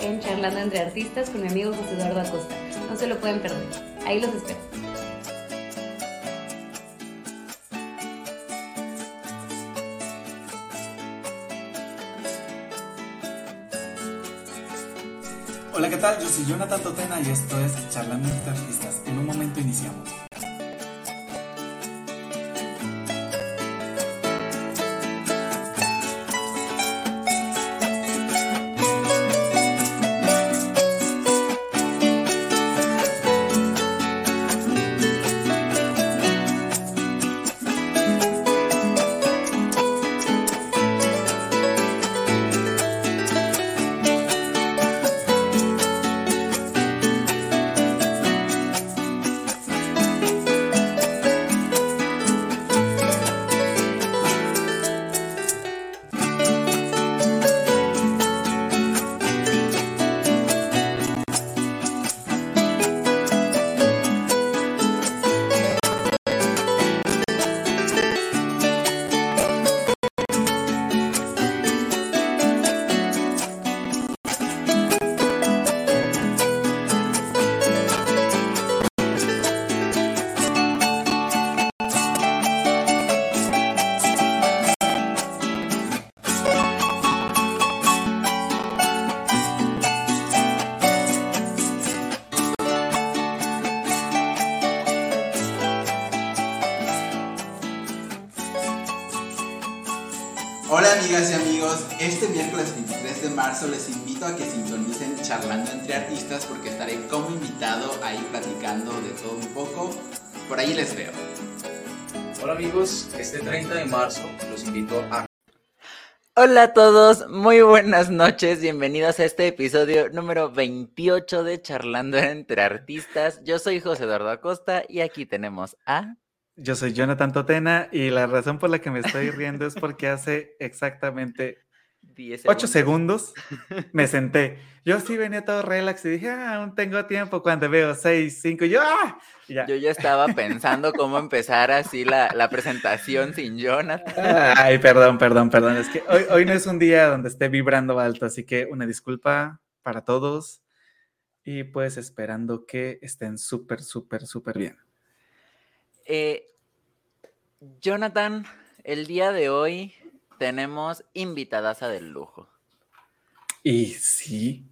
en Charlando entre Artistas con mi amigo José Eduardo Acosta. No se lo pueden perder. Ahí los espero. Hola, ¿qué tal? Yo soy Jonathan Totena y esto es Charlando entre Artistas. En un momento iniciamos. Este miércoles 23 de marzo les invito a que sintonicen Charlando entre Artistas porque estaré como invitado ahí platicando de todo un poco. Por ahí les veo. Hola amigos, este 30 de marzo los invito a... Hola a todos, muy buenas noches, bienvenidos a este episodio número 28 de Charlando entre Artistas. Yo soy José Eduardo Acosta y aquí tenemos a... Yo soy Jonathan Totena y la razón por la que me estoy riendo es porque hace exactamente 10 8 segundos me senté. Yo sí venía todo relax y dije, ah, aún tengo tiempo. Cuando veo 6, 5, yo, ah, y ya. Yo ya estaba pensando cómo empezar así la, la presentación sin Jonathan. Ay, perdón, perdón, perdón. Es que hoy, hoy no es un día donde esté vibrando alto, así que una disculpa para todos y pues esperando que estén súper, súper, súper bien. Eh, Jonathan, el día de hoy tenemos invitadaza del lujo. Y sí,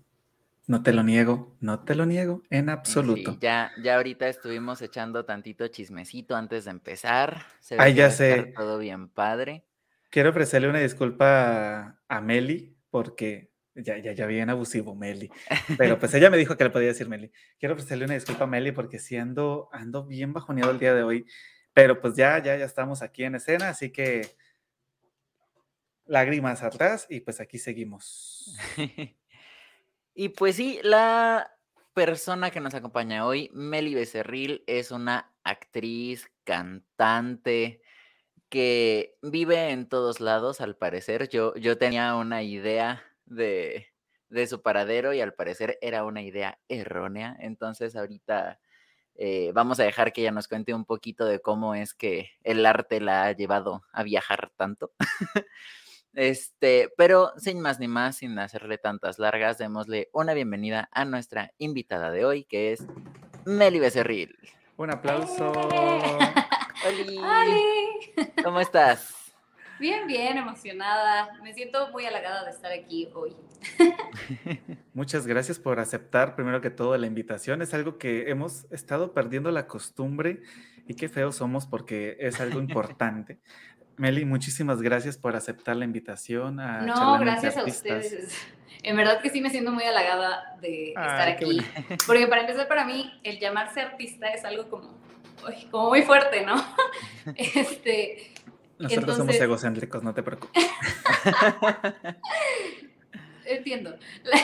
no te lo niego, no te lo niego en absoluto. Sí, ya, ya ahorita estuvimos echando tantito chismecito antes de empezar. Se Ay, ya a sé. Todo bien padre. Quiero ofrecerle una disculpa a Meli porque ya, ya, ya bien abusivo, Meli. Pero pues ella me dijo que le podía decir Meli. Quiero ofrecerle una disculpa a Meli porque sí ando, ando bien bajoneado el día de hoy. Pero pues ya, ya, ya estamos aquí en escena, así que lágrimas atrás y pues aquí seguimos. y pues sí, la persona que nos acompaña hoy, Meli Becerril, es una actriz, cantante, que vive en todos lados, al parecer. Yo, yo tenía una idea de, de su paradero y al parecer era una idea errónea. Entonces ahorita eh, vamos a dejar que ella nos cuente un poquito de cómo es que el arte la ha llevado a viajar tanto. este, pero sin más ni más, sin hacerle tantas largas, démosle una bienvenida a nuestra invitada de hoy, que es Meli Becerril. Un aplauso. Oli, ¡Oli! ¿Cómo estás? Bien, bien, emocionada. Me siento muy halagada de estar aquí hoy. Muchas gracias por aceptar primero que todo la invitación. Es algo que hemos estado perdiendo la costumbre y qué feos somos porque es algo importante. Meli, muchísimas gracias por aceptar la invitación. A No, gracias a ustedes. En verdad que sí me siento muy halagada de estar Ay, aquí. Porque para empezar, para mí, el llamarse artista es algo como, uy, como muy fuerte, ¿no? Este, Nosotros somos Entonces- egocéntricos, no te preocupes. entiendo. La,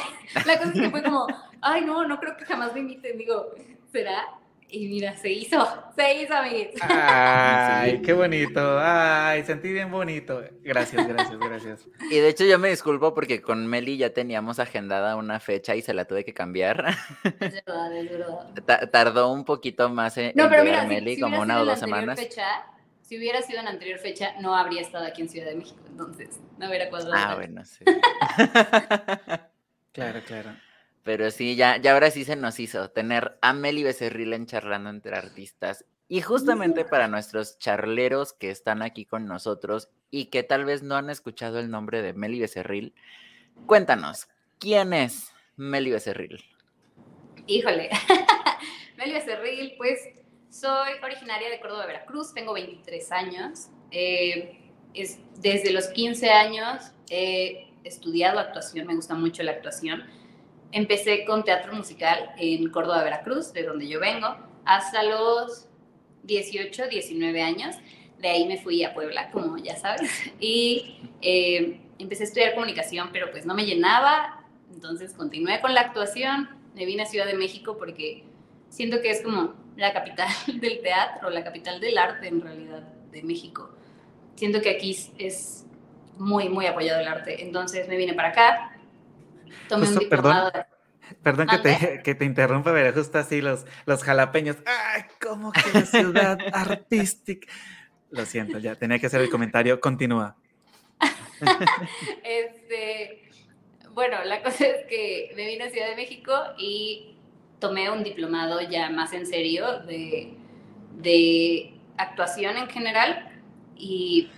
la cosa es que fue como, ay, no, no creo que jamás me inviten. Digo, ¿será? Y mira, se hizo, se hizo, amiguitos. Ay, qué bonito. Ay, sentí bien bonito. Gracias, gracias, gracias. Y de hecho yo me disculpo porque con Meli ya teníamos agendada una fecha y se la tuve que cambiar. Es verdad, es verdad. Ta- tardó un poquito más en, No, pero llegar mira, si- Meli, si como hubiera una sido o la dos anterior semanas. fecha, si hubiera sido en anterior fecha, no habría estado aquí en Ciudad de México, entonces no hubiera cuadrado. Ah, bueno, sí. Claro, claro. Pero sí, ya, ya ahora sí se nos hizo tener a Meli Becerril en charlando entre artistas. Y justamente para nuestros charleros que están aquí con nosotros y que tal vez no han escuchado el nombre de Meli Becerril, cuéntanos, ¿quién es Meli Becerril? Híjole. Meli Becerril, pues soy originaria de Córdoba, Veracruz, tengo 23 años. Eh, es, desde los 15 años he estudiado actuación, me gusta mucho la actuación. Empecé con teatro musical en Córdoba, Veracruz, de donde yo vengo, hasta los 18, 19 años. De ahí me fui a Puebla, como ya sabes, y eh, empecé a estudiar comunicación, pero pues no me llenaba, entonces continué con la actuación, me vine a Ciudad de México porque siento que es como la capital del teatro, la capital del arte en realidad de México. Siento que aquí es- muy, muy apoyado el arte, entonces me vine para acá, tomé un Justo, perdón. Perdón que te, que te interrumpa, pero justo así los, los jalapeños. ¡Ay, cómo que la ciudad artística! Lo siento, ya tenía que hacer el comentario. Continúa. Este, bueno, la cosa es que me vine a Ciudad de México y tomé un diplomado ya más en serio de, de actuación en general y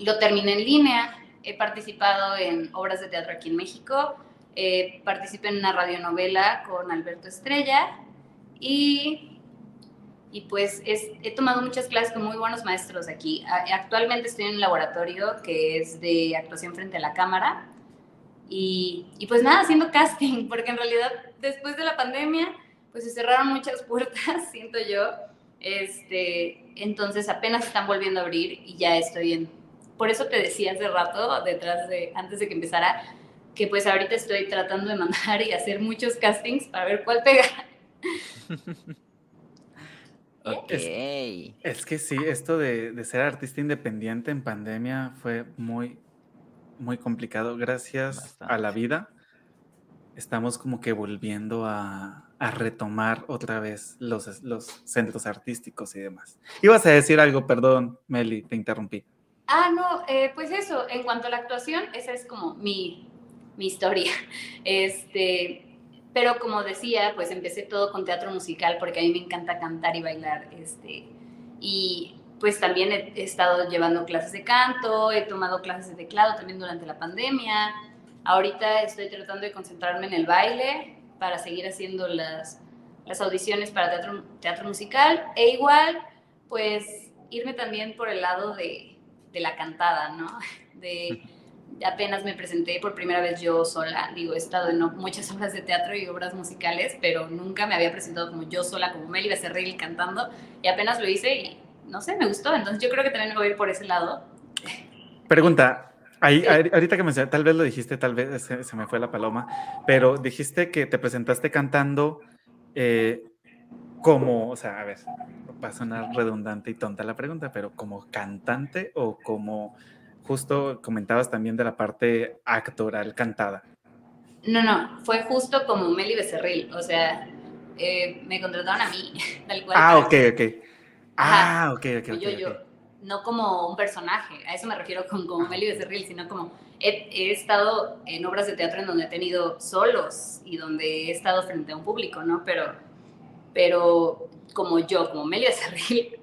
lo terminé en línea. He participado en obras de teatro aquí en México, eh, participé en una radionovela con Alberto Estrella y, y pues es- he tomado muchas clases con muy buenos maestros aquí. Actualmente estoy en un laboratorio que es de actuación frente a la cámara y, y pues nada, haciendo casting, porque en realidad después de la pandemia pues se cerraron muchas puertas, siento yo. Este, entonces apenas están volviendo a abrir y ya estoy en... Por eso te decía hace rato, detrás de, antes de que empezara, que pues ahorita estoy tratando de mandar y hacer muchos castings para ver cuál pega. Ok. Es que sí, esto de, de ser artista independiente en pandemia fue muy, muy complicado. Gracias a la vida, estamos como que volviendo a, a retomar otra vez los, los centros artísticos y demás. Ibas a decir algo, perdón, Meli, te interrumpí. Ah, no, eh, pues eso, en cuanto a la actuación, esa es como mi, mi historia. Este, pero como decía, pues empecé todo con teatro musical porque a mí me encanta cantar y bailar. Este, y pues también he, he estado llevando clases de canto, he tomado clases de teclado también durante la pandemia. Ahorita estoy tratando de concentrarme en el baile para seguir haciendo las, las audiciones para teatro, teatro musical e igual, pues irme también por el lado de, de la cantada, ¿no? De apenas me presenté por primera vez yo sola, digo, he estado en muchas obras de teatro y obras musicales, pero nunca me había presentado como yo sola, como Meli Becerril cantando, y apenas lo hice y no sé, me gustó, entonces yo creo que también me voy a ir por ese lado. Pregunta, ahí, ahorita que mencioné, tal vez lo dijiste, tal vez se, se me fue la paloma, pero dijiste que te presentaste cantando eh, como, o sea, a ver, va a sonar redundante y tonta la pregunta, pero como cantante o como justo comentabas también de la parte actoral cantada. No, no, fue justo como Meli Becerril, o sea, eh, me contrataron a mí, tal cual. Ah, ok, ok. Ajá, Ah, ok, ok. yo, ok. yo, no como un personaje, a eso me refiero con como Meli Becerril, sino como he, he estado en obras de teatro en donde he tenido solos y donde he estado frente a un público, ¿no? Pero, pero como yo, como Meli Becerril,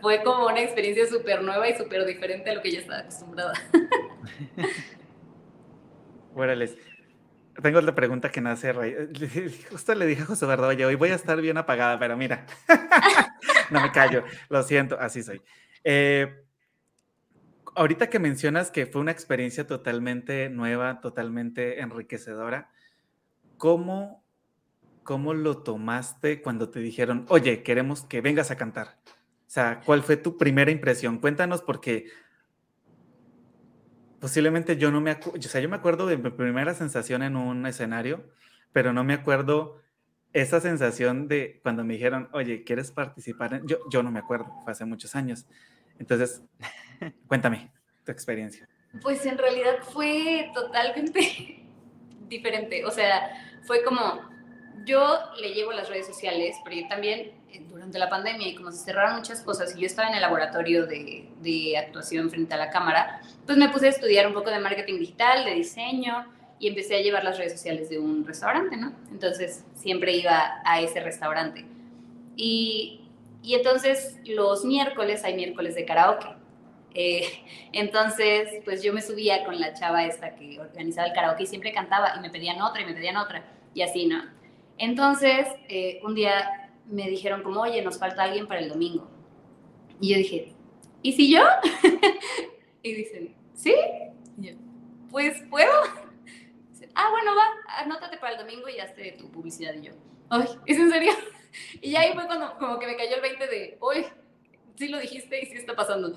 fue como una experiencia súper nueva y súper diferente a lo que yo estaba acostumbrada. Órales. Tengo otra pregunta que nace Justo le dije a José Eduardo, oye, hoy voy a estar bien apagada, pero mira, no me callo, lo siento, así soy. Eh, ahorita que mencionas que fue una experiencia totalmente nueva, totalmente enriquecedora, ¿cómo, cómo lo tomaste cuando te dijeron, oye, queremos que vengas a cantar? O sea, ¿cuál fue tu primera impresión? Cuéntanos porque posiblemente yo no me acuerdo, o sea, yo me acuerdo de mi primera sensación en un escenario, pero no me acuerdo esa sensación de cuando me dijeron, oye, ¿quieres participar? en-?" Yo, yo no me acuerdo, fue hace muchos años. Entonces, cuéntame tu experiencia. Pues en realidad fue totalmente diferente. O sea, fue como, yo le llevo las redes sociales, pero yo también durante la pandemia y como se cerraron muchas cosas y yo estaba en el laboratorio de, de actuación frente a la cámara, pues me puse a estudiar un poco de marketing digital, de diseño y empecé a llevar las redes sociales de un restaurante, ¿no? Entonces siempre iba a ese restaurante. Y, y entonces los miércoles hay miércoles de karaoke. Eh, entonces, pues yo me subía con la chava esta que organizaba el karaoke y siempre cantaba y me pedían otra y me pedían otra y así, ¿no? Entonces, eh, un día me dijeron como, oye, nos falta alguien para el domingo. Y yo dije, ¿y si yo? y dicen, ¿sí? Y yo, pues, ¿puedo? Dicen, ah, bueno, va, anótate para el domingo y hazte tu publicidad. Y yo, ay, ¿es en serio? Y ya ahí fue cuando como que me cayó el 20 de, uy, sí lo dijiste y sí está pasando.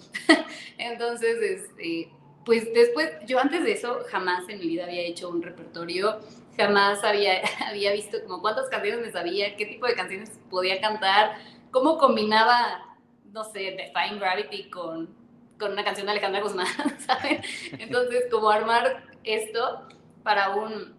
Entonces, este, pues después, yo antes de eso jamás en mi vida había hecho un repertorio, jamás había, había visto como cuántas canciones me sabía, qué tipo de canciones podía cantar, cómo combinaba, no sé, Define Gravity con, con una canción de Alejandra Guzmán, ¿sabes? Entonces, como armar esto para un,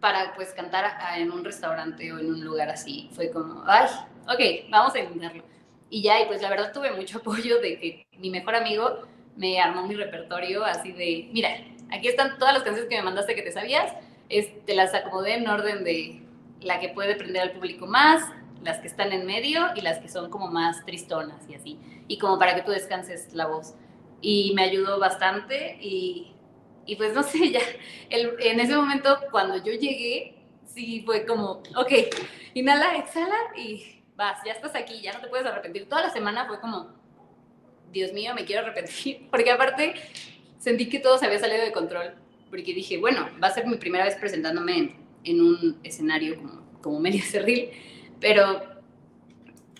para pues cantar en un restaurante o en un lugar así. Fue como, ay, ok, vamos a intentarlo. Y ya, y pues la verdad tuve mucho apoyo de que mi mejor amigo me armó mi repertorio así de, mira, aquí están todas las canciones que me mandaste que te sabías, es, te las acomodé en orden de la que puede prender al público más, las que están en medio y las que son como más tristonas y así, y como para que tú descanses la voz. Y me ayudó bastante y y pues no sé, ya en ese momento cuando yo llegué, sí fue como, ok, inhala, exhala y vas, ya estás aquí, ya no te puedes arrepentir. Toda la semana fue como, Dios mío, me quiero arrepentir, porque aparte sentí que todo se había salido de control, porque dije, bueno, va a ser mi primera vez presentándome en, en un escenario como, como medio cerril, pero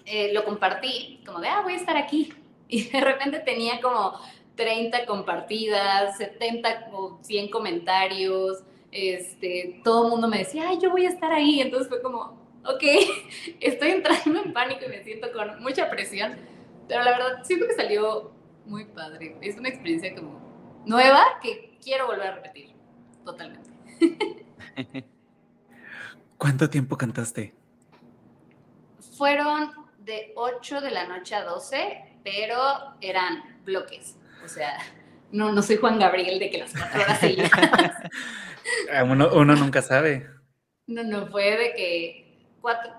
eh, lo compartí, como de, ah, voy a estar aquí. Y de repente tenía como 30 compartidas, 70 o 100 comentarios, este, todo el mundo me decía, ay, yo voy a estar ahí, entonces fue como, ok, estoy entrando en pánico y me siento con mucha presión, pero la verdad siento que salió muy padre, es una experiencia como nueva que quiero volver a repetir, totalmente. ¿Cuánto tiempo cantaste? Fueron de 8 de la noche a 12, pero eran bloques. O sea, no, no soy Juan Gabriel de que las cuatro horas seguidas. Ah, uno, uno, nunca sabe. No, no, fue de que cuatro,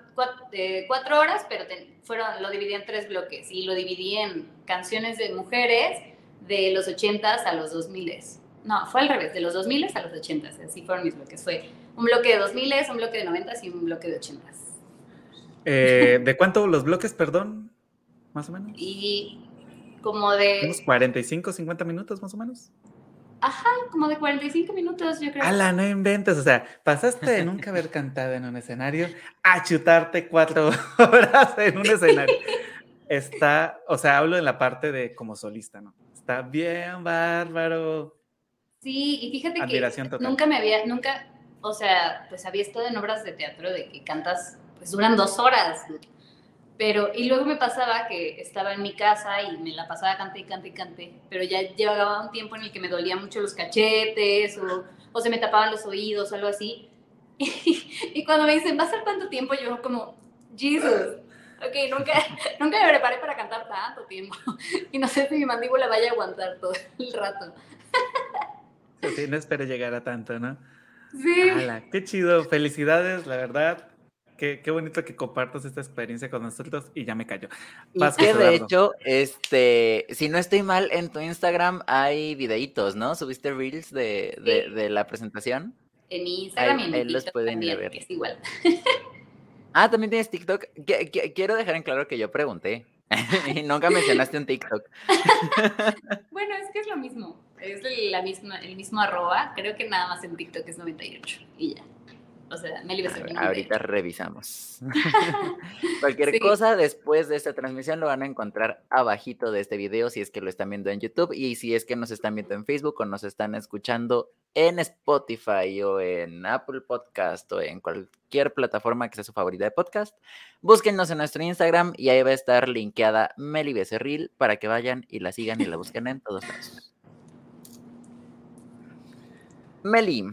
cuatro, horas, pero fueron, lo dividí en tres bloques y lo dividí en canciones de mujeres de los ochentas a los dos miles. No, fue al revés, de los dos miles a los ochentas, así fueron mis bloques. Fue un bloque de dos miles, un bloque de noventas y un bloque de ochentas. Eh, ¿De cuánto los bloques, perdón? Más o menos. Y como de... Unos 45, 50 minutos más o menos. Ajá, como de 45 minutos, yo creo. Ala, no inventes, o sea, pasaste de nunca haber cantado en un escenario a chutarte cuatro horas en un escenario. Está, o sea, hablo en la parte de como solista, ¿no? Está bien bárbaro. Sí, y fíjate que nunca me había, nunca, o sea, pues había estado en obras de teatro de que cantas, pues duran dos horas. Pero, y luego me pasaba que estaba en mi casa y me la pasaba cante y cante y cante, pero ya llevaba un tiempo en el que me dolían mucho los cachetes o, o se me tapaban los oídos o algo así. Y, cuando me dicen, ¿va a ser cuánto tiempo? Yo como, Jesus, ok, nunca, nunca me preparé para cantar tanto tiempo. Y no sé si mi mandíbula vaya a aguantar todo el rato. Sí, no espero llegar a tanto, ¿no? Sí. qué chido, felicidades, la verdad. Qué, bonito que compartas esta experiencia con nosotros y ya me callo. y que de hecho, este, si no estoy mal, en tu Instagram hay videitos, ¿no? ¿Subiste reels de, de, la presentación? En mi Instagram y en los pueden también, ver. es igual. ah, ¿también tienes TikTok? Quiero dejar en claro que yo pregunté y nunca mencionaste un TikTok. bueno, es que es lo mismo. Es la misma, el mismo arroba. Creo que nada más en TikTok es 98 y ya. O sea, Meli Ahorita revisamos. Cualquier cosa después de esta transmisión lo van a encontrar abajito de este video si es que lo están viendo en YouTube y si es que nos están viendo en Facebook o nos están escuchando en Spotify o en Apple Podcast o en cualquier plataforma que sea su favorita de podcast. Búsquennos en nuestro Instagram y ahí va a estar linkeada Meli Becerril para que vayan y la sigan y la busquen en todos lados. Meli,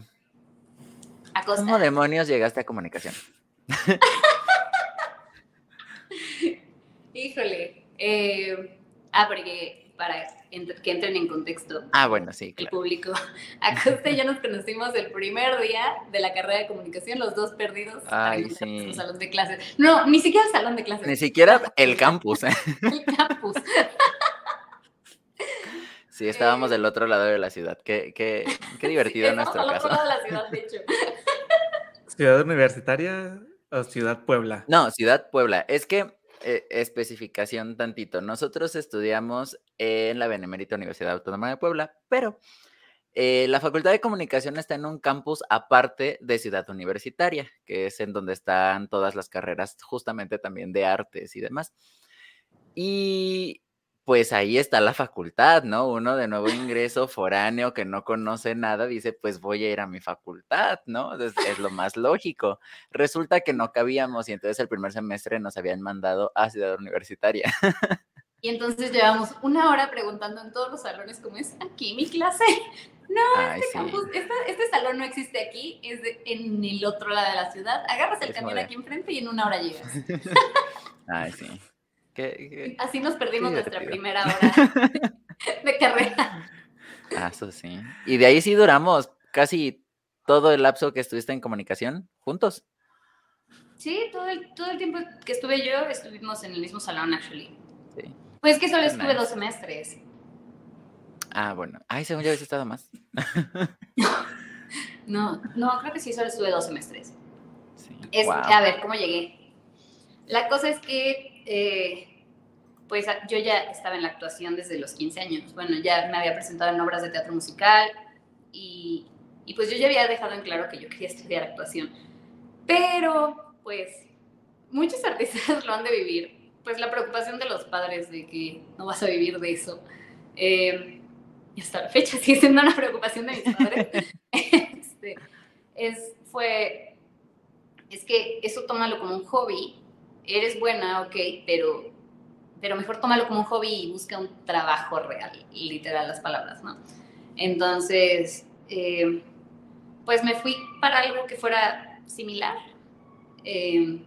¿Cómo demonios llegaste a comunicación? Híjole. Eh, ah, porque para que entren en contexto. Ah, bueno, sí, claro. El público. Acosta y yo nos conocimos el primer día de la carrera de comunicación, los dos perdidos Ay, sí. salón de clases. No, ni siquiera el salón de clases. Ni siquiera el campus. ¿eh? el campus. Sí, estábamos del otro lado de la ciudad. Qué, qué, qué divertido sí, nuestro caso. Otro lado de la ciudad, de hecho. ¿Ciudad universitaria o Ciudad Puebla? No, Ciudad Puebla. Es que eh, especificación tantito. Nosotros estudiamos en la Benemérita Universidad Autónoma de Puebla, pero eh, la Facultad de Comunicación está en un campus aparte de Ciudad Universitaria, que es en donde están todas las carreras justamente también de artes y demás. Y pues ahí está la facultad, ¿no? Uno de nuevo ingreso foráneo que no conoce nada, dice, pues voy a ir a mi facultad, ¿no? Es, es, lo más lógico. Resulta que no cabíamos y entonces el primer semestre nos habían mandado a Ciudad Universitaria. Y entonces llevamos una hora preguntando en todos los salones cómo es aquí mi clase. No, este, campus, este, salón no existe aquí, es en el otro lado de la ciudad. Agarras el camión aquí enfrente y en una hora llegas. Ay, sí. Así nos perdimos nuestra primera hora de carrera. Ah, eso sí. Y de ahí sí duramos casi todo el lapso que estuviste en comunicación juntos. Sí, todo el, todo el tiempo que estuve yo estuvimos en el mismo salón, actually. Sí. Pues que solo estuve dos semestres. Ah, bueno. Ay, según yo habías estado más. no, no, creo que sí, solo estuve dos semestres. Sí. A ver, ¿cómo llegué? La cosa es que eh, pues yo ya estaba en la actuación desde los 15 años. Bueno, ya me había presentado en obras de teatro musical y, y pues yo ya había dejado en claro que yo quería estudiar actuación. Pero, pues, muchos artistas lo han de vivir. Pues la preocupación de los padres de que no vas a vivir de eso. Eh, y hasta la fecha sigue siendo una preocupación de mis padres. este, es, fue, es que eso tómalo como un hobby eres buena, ok, pero, pero mejor tómalo como un hobby y busca un trabajo real, literal las palabras, ¿no? Entonces, eh, pues me fui para algo que fuera similar eh,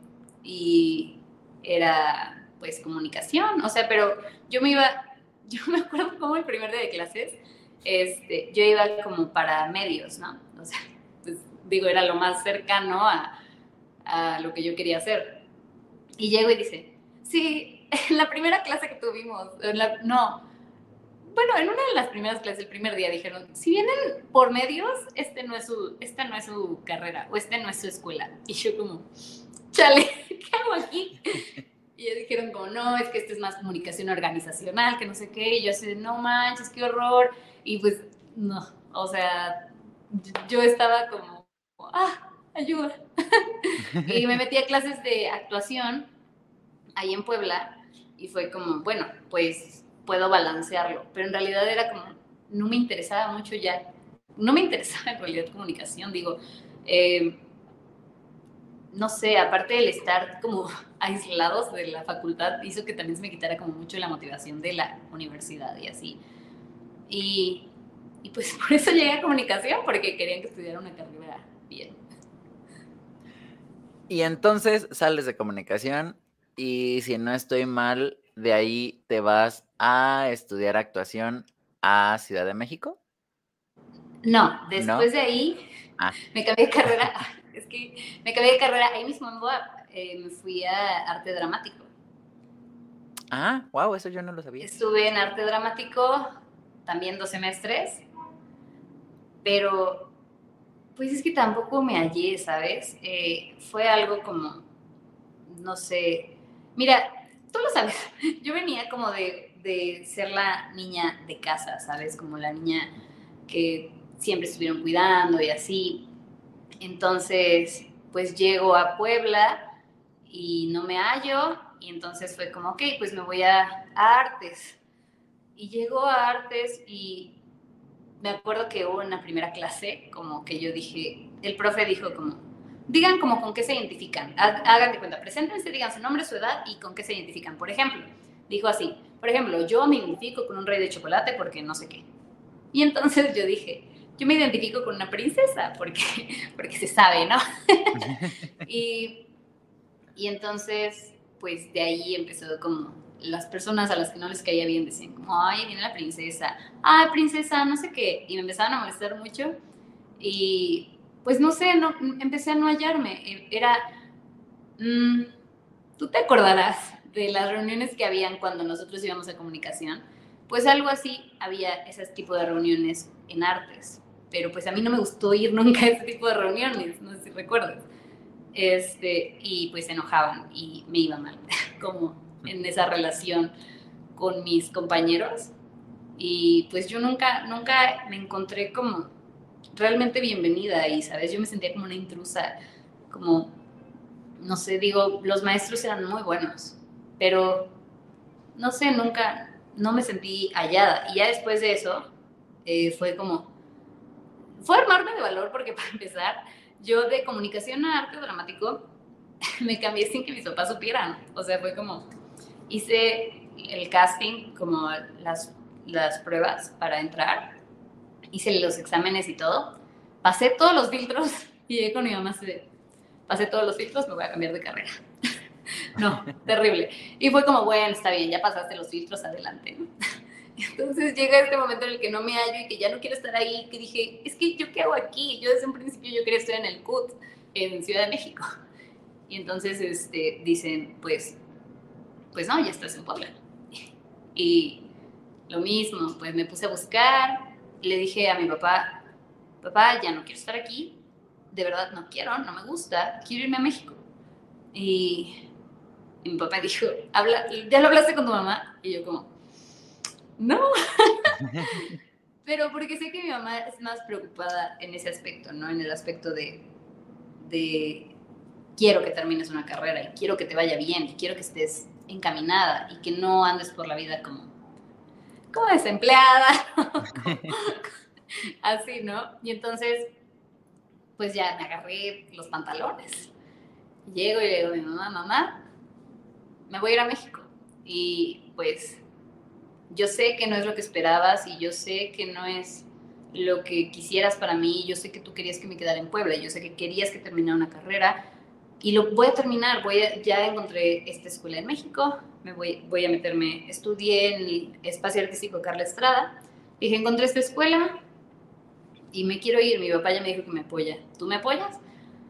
y era pues comunicación, o sea, pero yo me iba, yo me acuerdo como el primer día de clases, este, yo iba como para medios, ¿no? O sea, pues digo, era lo más cercano a, a lo que yo quería hacer. Y llego y dice, sí, en la primera clase que tuvimos, no, bueno, en una de las primeras clases, el primer día, dijeron, si vienen por medios, este no es su, esta no es su carrera o este no es su escuela. Y yo como, chale, ¿qué hago aquí? Y ellos dijeron como, no, es que esto es más comunicación organizacional, que no sé qué. Y yo así, no manches, qué horror. Y pues, no, o sea, yo estaba como, ah, ayuda. y me metí a clases de actuación ahí en Puebla y fue como, bueno, pues puedo balancearlo, pero en realidad era como, no me interesaba mucho ya, no me interesaba en realidad comunicación, digo, eh, no sé, aparte del estar como aislados de la facultad, hizo que también se me quitara como mucho la motivación de la universidad y así. Y, y pues por eso llegué a comunicación, porque querían que estudiara una carrera bien. Y entonces sales de comunicación y si no estoy mal, de ahí te vas a estudiar actuación a Ciudad de México. No, después de ahí ah. me cambié de carrera. Es que me cambié de carrera ahí mismo en eh, me fui a arte dramático. Ah, wow, eso yo no lo sabía. Estuve en arte dramático también dos semestres, pero pues es que tampoco me hallé, ¿sabes? Eh, fue algo como, no sé, mira, tú lo sabes, yo venía como de, de ser la niña de casa, ¿sabes? Como la niña que siempre estuvieron cuidando y así. Entonces, pues llego a Puebla y no me hallo y entonces fue como, ok, pues me voy a, a artes. Y llego a artes y me acuerdo que hubo una primera clase como que yo dije, el profe dijo como, digan como con qué se identifican, hagan de cuenta, preséntense, digan su nombre, su edad y con qué se identifican. Por ejemplo, dijo así, por ejemplo, yo me identifico con un rey de chocolate porque no sé qué. Y entonces yo dije, yo me identifico con una princesa porque, porque se sabe, ¿no? y, y entonces, pues de ahí empezó como las personas a las que no les caía bien decían como, ay, viene la princesa, ay, princesa, no sé qué, y me empezaban a molestar mucho y pues no sé, no, empecé a no hallarme, e, era, mm, tú te acordarás de las reuniones que habían cuando nosotros íbamos a comunicación, pues algo así había ese tipo de reuniones en artes, pero pues a mí no me gustó ir nunca a ese tipo de reuniones, no sé si recuerdas. Este, y pues se enojaban y me iba mal, como en esa relación con mis compañeros. Y pues yo nunca, nunca me encontré como realmente bienvenida ahí, ¿sabes? Yo me sentía como una intrusa, como, no sé, digo, los maestros eran muy buenos, pero no sé, nunca, no me sentí hallada. Y ya después de eso, eh, fue como, fue armarme de valor porque para empezar, yo de comunicación a arte dramático me cambié sin que mis papás supieran. O sea, fue como, hice el casting, como las, las pruebas para entrar, hice los exámenes y todo, pasé todos los filtros y llegué con mi mamá pasé todos los filtros, me voy a cambiar de carrera. no, terrible. Y fue como, bueno, está bien, ya pasaste los filtros, adelante. ¿no? Entonces llega este momento en el que no me hallo y que ya no quiero estar ahí, que dije, es que yo qué hago aquí? Yo desde un principio yo quería estar en el CUT, en Ciudad de México. Y entonces este, dicen, pues, pues no, ya estás en Puebla. Y lo mismo, pues me puse a buscar, le dije a mi papá, papá, ya no quiero estar aquí, de verdad no quiero, no me gusta, quiero irme a México. Y, y mi papá dijo, Habla, ¿ya lo hablaste con tu mamá? Y yo como, no. Pero porque sé que mi mamá es más preocupada en ese aspecto, ¿no? En el aspecto de, de quiero que termines una carrera y quiero que te vaya bien y quiero que estés encaminada y que no andes por la vida como, como desempleada, así, ¿no? Y entonces, pues ya me agarré los pantalones. Llego y le digo a mi mamá, mamá, me voy a ir a México. Y pues yo sé que no es lo que esperabas y yo sé que no es lo que quisieras para mí, yo sé que tú querías que me quedara en Puebla, yo sé que querías que terminara una carrera y lo voy a terminar, voy ya encontré esta escuela en México, me voy, voy a meterme, estudié en el espacio artístico Carla Estrada, dije, encontré esta escuela y me quiero ir, mi papá ya me dijo que me apoya, ¿tú me apoyas?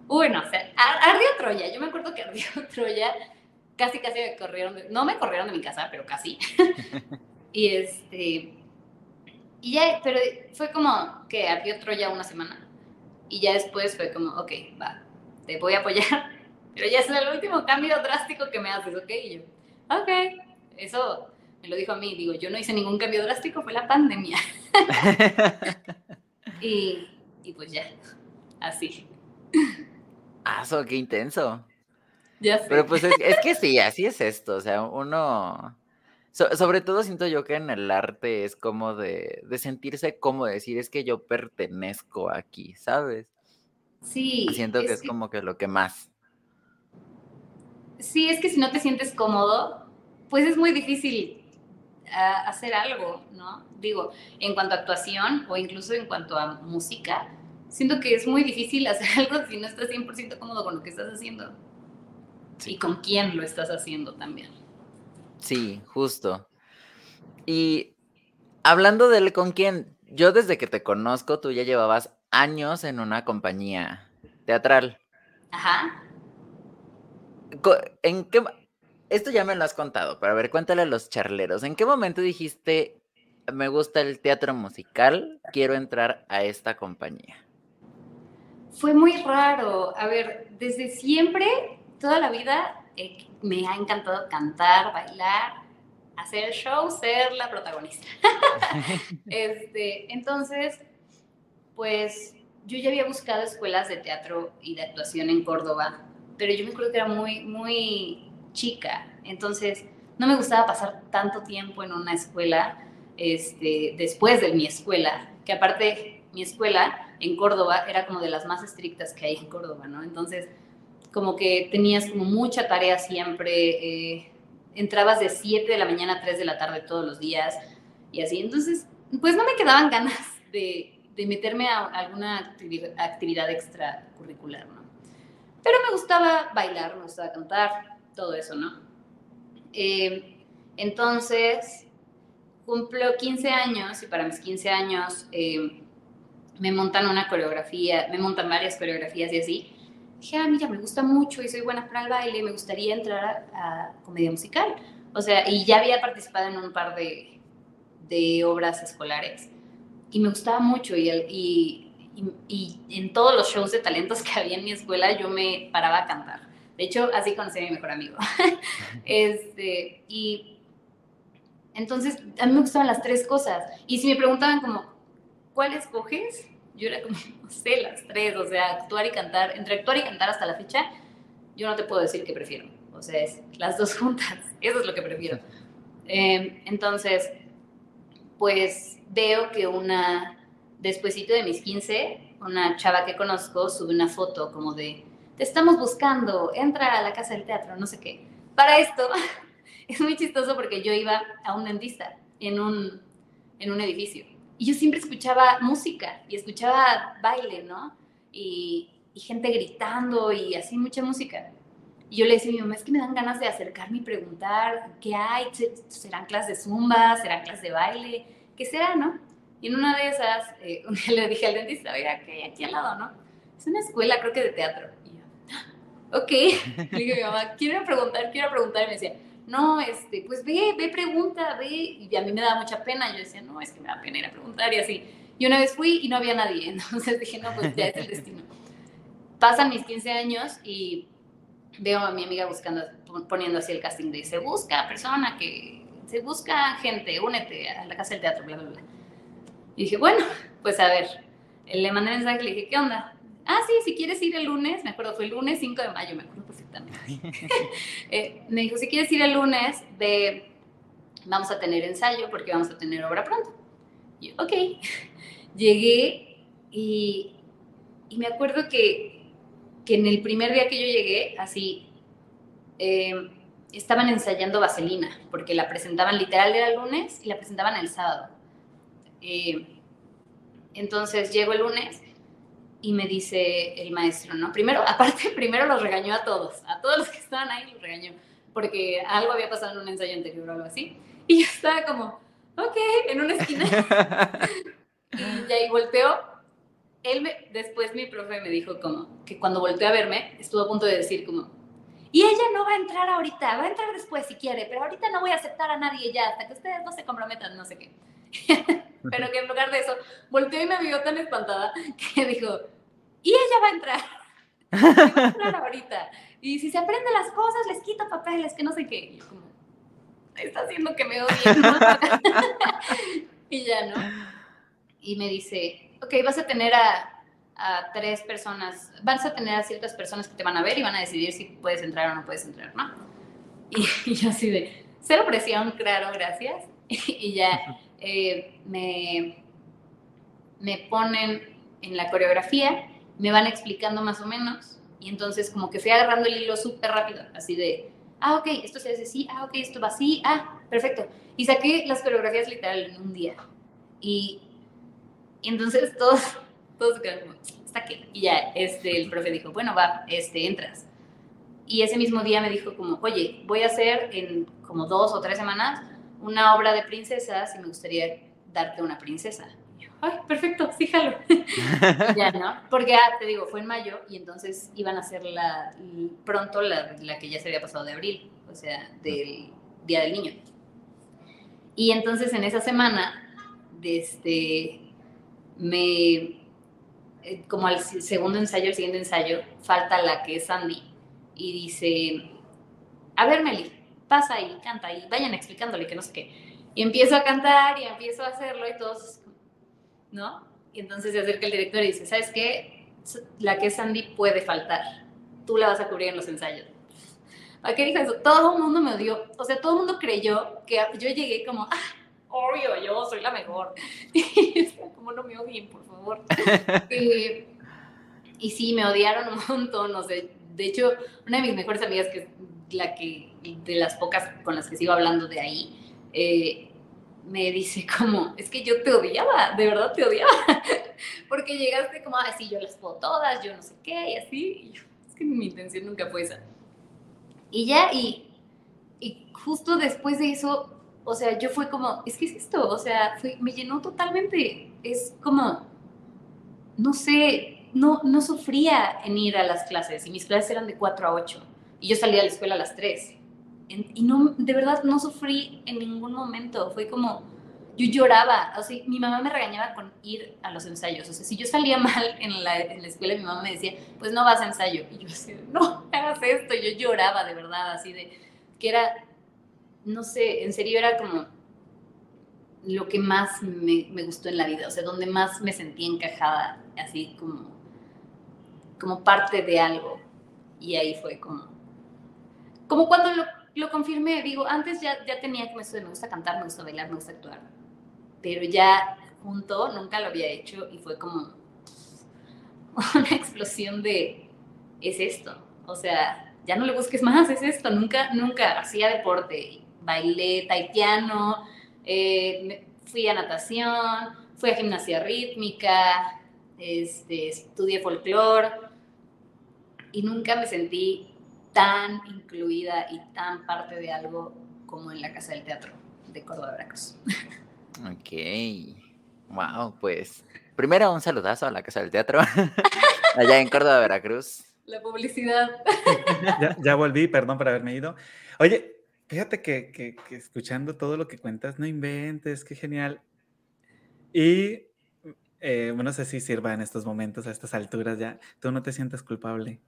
Bueno, o sea, ardió Troya, yo me acuerdo que ardió Troya, casi casi me corrieron, no me corrieron de mi casa, pero casi. Y este. Y ya, pero fue como que ardió ya una semana. Y ya después fue como, ok, va, te voy a apoyar. Pero ya es el último cambio drástico que me haces, ok. Y yo, ok. Eso me lo dijo a mí. Digo, yo no hice ningún cambio drástico, fue la pandemia. y, y pues ya, así. Eso, qué intenso. Ya sé. Pero pues es, es, que sí, así es esto. O sea, uno sobre todo siento yo que en el arte es como de, de, sentirse como decir, es que yo pertenezco aquí, ¿sabes? Sí. Siento que es, como que lo que más. Sí, es que si no te sientes cómodo, pues es muy difícil uh, hacer algo, ¿no? Digo, en cuanto a actuación o incluso en cuanto a música, siento que es muy difícil hacer algo si no estás 100% cómodo con lo que estás haciendo. Sí. Y con quién lo estás haciendo también. Sí, justo. Y hablando de él, con quién, yo desde que te conozco, tú ya llevabas años en una compañía teatral. Ajá. ¿En qué? Esto ya me lo has contado, pero a ver, cuéntale a los charleros. ¿En qué momento dijiste, me gusta el teatro musical, quiero entrar a esta compañía? Fue muy raro. A ver, desde siempre, toda la vida, eh, me ha encantado cantar, bailar, hacer show, ser la protagonista. este, entonces, pues yo ya había buscado escuelas de teatro y de actuación en Córdoba, pero yo me acuerdo que era muy, muy chica, entonces no me gustaba pasar tanto tiempo en una escuela este, después de mi escuela, que aparte mi escuela en Córdoba era como de las más estrictas que hay en Córdoba, ¿no? Entonces, como que tenías como mucha tarea siempre, eh, entrabas de 7 de la mañana a 3 de la tarde todos los días y así. Entonces, pues no me quedaban ganas de, de meterme a alguna actividad, actividad extracurricular, ¿no? Pero me gustaba bailar, me gustaba cantar, todo eso, ¿no? Eh, entonces, cumplo 15 años y para mis 15 años eh, me montan una coreografía, me montan varias coreografías y así. Dije, ah, mira, me gusta mucho y soy buena para el baile, me gustaría entrar a, comedia musical. O sea, y ya había participado en un par de, de obras escolares y me gustaba mucho y, y, y, en todos los shows de talentos que había en mi escuela yo me paraba a cantar. De hecho, así conocí a mi mejor amigo. este, y entonces, a mí me gustaban las tres cosas. Y si me preguntaban como, ¿cuál escoges? Yo era como, no sé, las tres. O sea, actuar y cantar. Entre actuar y cantar hasta la fecha, yo no te puedo decir qué prefiero. O sea, es las dos juntas. Eso es lo que prefiero. Em, entonces, pues veo que una, despuesito de mis 15, una chava que conozco sube una foto como de, te estamos buscando, entra a la casa del teatro, no sé qué. Para esto, es muy chistoso porque yo iba a un dentista en un, en un edificio y yo siempre escuchaba música y escuchaba baile, ¿no? Y, y gente gritando y así mucha música. Y yo le decía a mi mamá, es que me dan ganas de acercarme y preguntar qué hay, serán clases de zumba, serán clases de baile, qué será, ¿no? Y en una de esas, eh, le dije al dentista, oiga, ¿qué hay aquí al lado, no? Es una escuela, creo que de teatro. Y yo, ah, ok. Le dije a mi mamá, quiero preguntar, quiero preguntar. Y me decía, no, este, pues ve, ve, pregunta, ve. Y a mí me daba mucha pena. Yo decía, no, es que me da pena ir a preguntar y así. Y una vez fui y no había nadie. Entonces dije, no, pues ya es el destino. Pasan mis 15 años y veo a mi amiga buscando, poniendo así el casting de se busca persona que, se busca gente, únete a la casa del teatro, bla, bla, bla. Y dije, bueno, pues a ver, le mandé mensaje y le dije, ¿qué onda? Ah, sí, si quieres ir el lunes, me acuerdo, fue el lunes 5 de mayo, me acuerdo perfectamente. Eh, me dijo, si quieres ir el lunes, de, vamos a tener ensayo porque vamos a tener obra pronto. Y yo, ok, llegué y, y me acuerdo que que en el primer día que yo llegué, así, eh, estaban ensayando Vaselina, porque la presentaban literal era el lunes y la presentaban el sábado. Eh, entonces llego el lunes y me dice el maestro, ¿no? Primero, aparte, primero los regañó a todos, a todos los que estaban ahí los regañó, porque algo había pasado en un ensayo anterior o algo así. Y yo estaba como, ok, en una esquina. y ahí volteó él después mi profe me dijo como que cuando volteó a verme estuvo a punto de decir como, y ella no va a entrar ahorita, va a entrar después si quiere, pero ahorita no voy a aceptar a nadie ya hasta que ustedes no se comprometan, no sé qué. pero que en lugar de eso, volteó y me vio tan espantada que dijo, y ella va a entrar. va a entrar ahorita. Y si se aprende las cosas, les quita papeles, que no sé qué. Y yo como, está haciendo que me odien. y ya, ¿no? Y me dice, ok, vas a tener a, tres personas, vas a tener a ciertas personas que te van a ver y van a decidir si puedes entrar o no puedes entrar, ¿no? Y, yo así de, cero presión, claro, gracias. Y, ya eh, me, me ponen en la coreografía, me van explicando más o menos, y entonces como que fui agarrando el hilo súper rápido, así de, ah, ok, esto se hace así, ah, ok, esto va así, ah, perfecto. Y saqué las coreografías literal en un día. Y y entonces todos, todos quedaron como, está aquí. Y ya, este, el profe dijo, bueno, va, este, entras. Y ese mismo día me dijo como, oye, voy a hacer en como dos o tres semanas una obra de princesas y me gustaría darte una princesa. Yo, ay, perfecto, fíjalo. ya, ¿no? Porque, ah, te digo, fue en mayo y entonces iban a hacer la, pronto la, la que ya se había pasado de abril, o sea, del Día del Niño. Y entonces en esa semana, este, me, eh, como al segundo ensayo, el siguiente ensayo, falta la que es Sandy y dice, a ver Meli, pasa ahí, canta ahí, vayan explicándole que no sé qué. Y empiezo a cantar y empiezo a hacerlo y todos, ¿no? Y entonces se acerca el director y dice, ¿sabes qué? La que es Sandy puede faltar, tú la vas a cubrir en los ensayos. ¿A qué dijo eso? Todo el mundo me odió, o sea, todo el mundo creyó que yo llegué como, ah, obvio, yo soy la mejor. como no me odien, por favor. y, sí, me odiaron un montón, no sé. De hecho, una de mis mejores amigas, que la que, de las pocas con las que sigo hablando de ahí, eh, me dice como, es que yo te odiaba, de verdad te odiaba, porque llegaste como, ah, sí, yo las puedo todas, yo no sé qué, y así, y yo, es que mi intención nunca fue esa. Y ya, y y justo después de eso, o sea, yo fue como, es que es esto, o sea, me llenó totalmente. Es como, no sé, no, no sufría en ir a las clases y mis clases eran de 4 a 8 y yo salía de la escuela a las 3. Y no, de verdad no sufrí en ningún momento, fue como, yo lloraba, o sea, mi mamá me regañaba con ir a los ensayos, o sea, si yo salía mal en la, en la escuela, mi mamá me decía, pues no vas a ensayo, y yo decía, no, hagas esto, y yo lloraba de verdad, así de, que era, no sé, en serio era como lo que más me, me gustó en la vida, o sea, donde más me sentí encajada, así como, como parte de algo, y ahí fue como, como cuando lo, lo confirmé, digo, antes ya, ya tenía eso de me gusta cantar, me gusta bailar, me gusta actuar, pero ya junto nunca lo había hecho y fue como una explosión de, es esto, o sea, ya no le busques más, es esto, nunca, nunca hacía deporte, bailé taitiano, eh, fui a natación, fui a gimnasia rítmica, este, estudié folclore y nunca me sentí tan incluida y tan parte de algo como en la Casa del Teatro de Córdoba, Veracruz. Ok. Wow, pues primero un saludazo a la Casa del Teatro, allá en Córdoba, Veracruz. La publicidad. ya, volví, perdón por haberme ido. Oye, fíjate que, que, escuchando todo lo que cuentas, no inventes, qué genial. Y eh, no sé si sirva en estos momentos, a estas alturas ya, tú no te sientes culpable.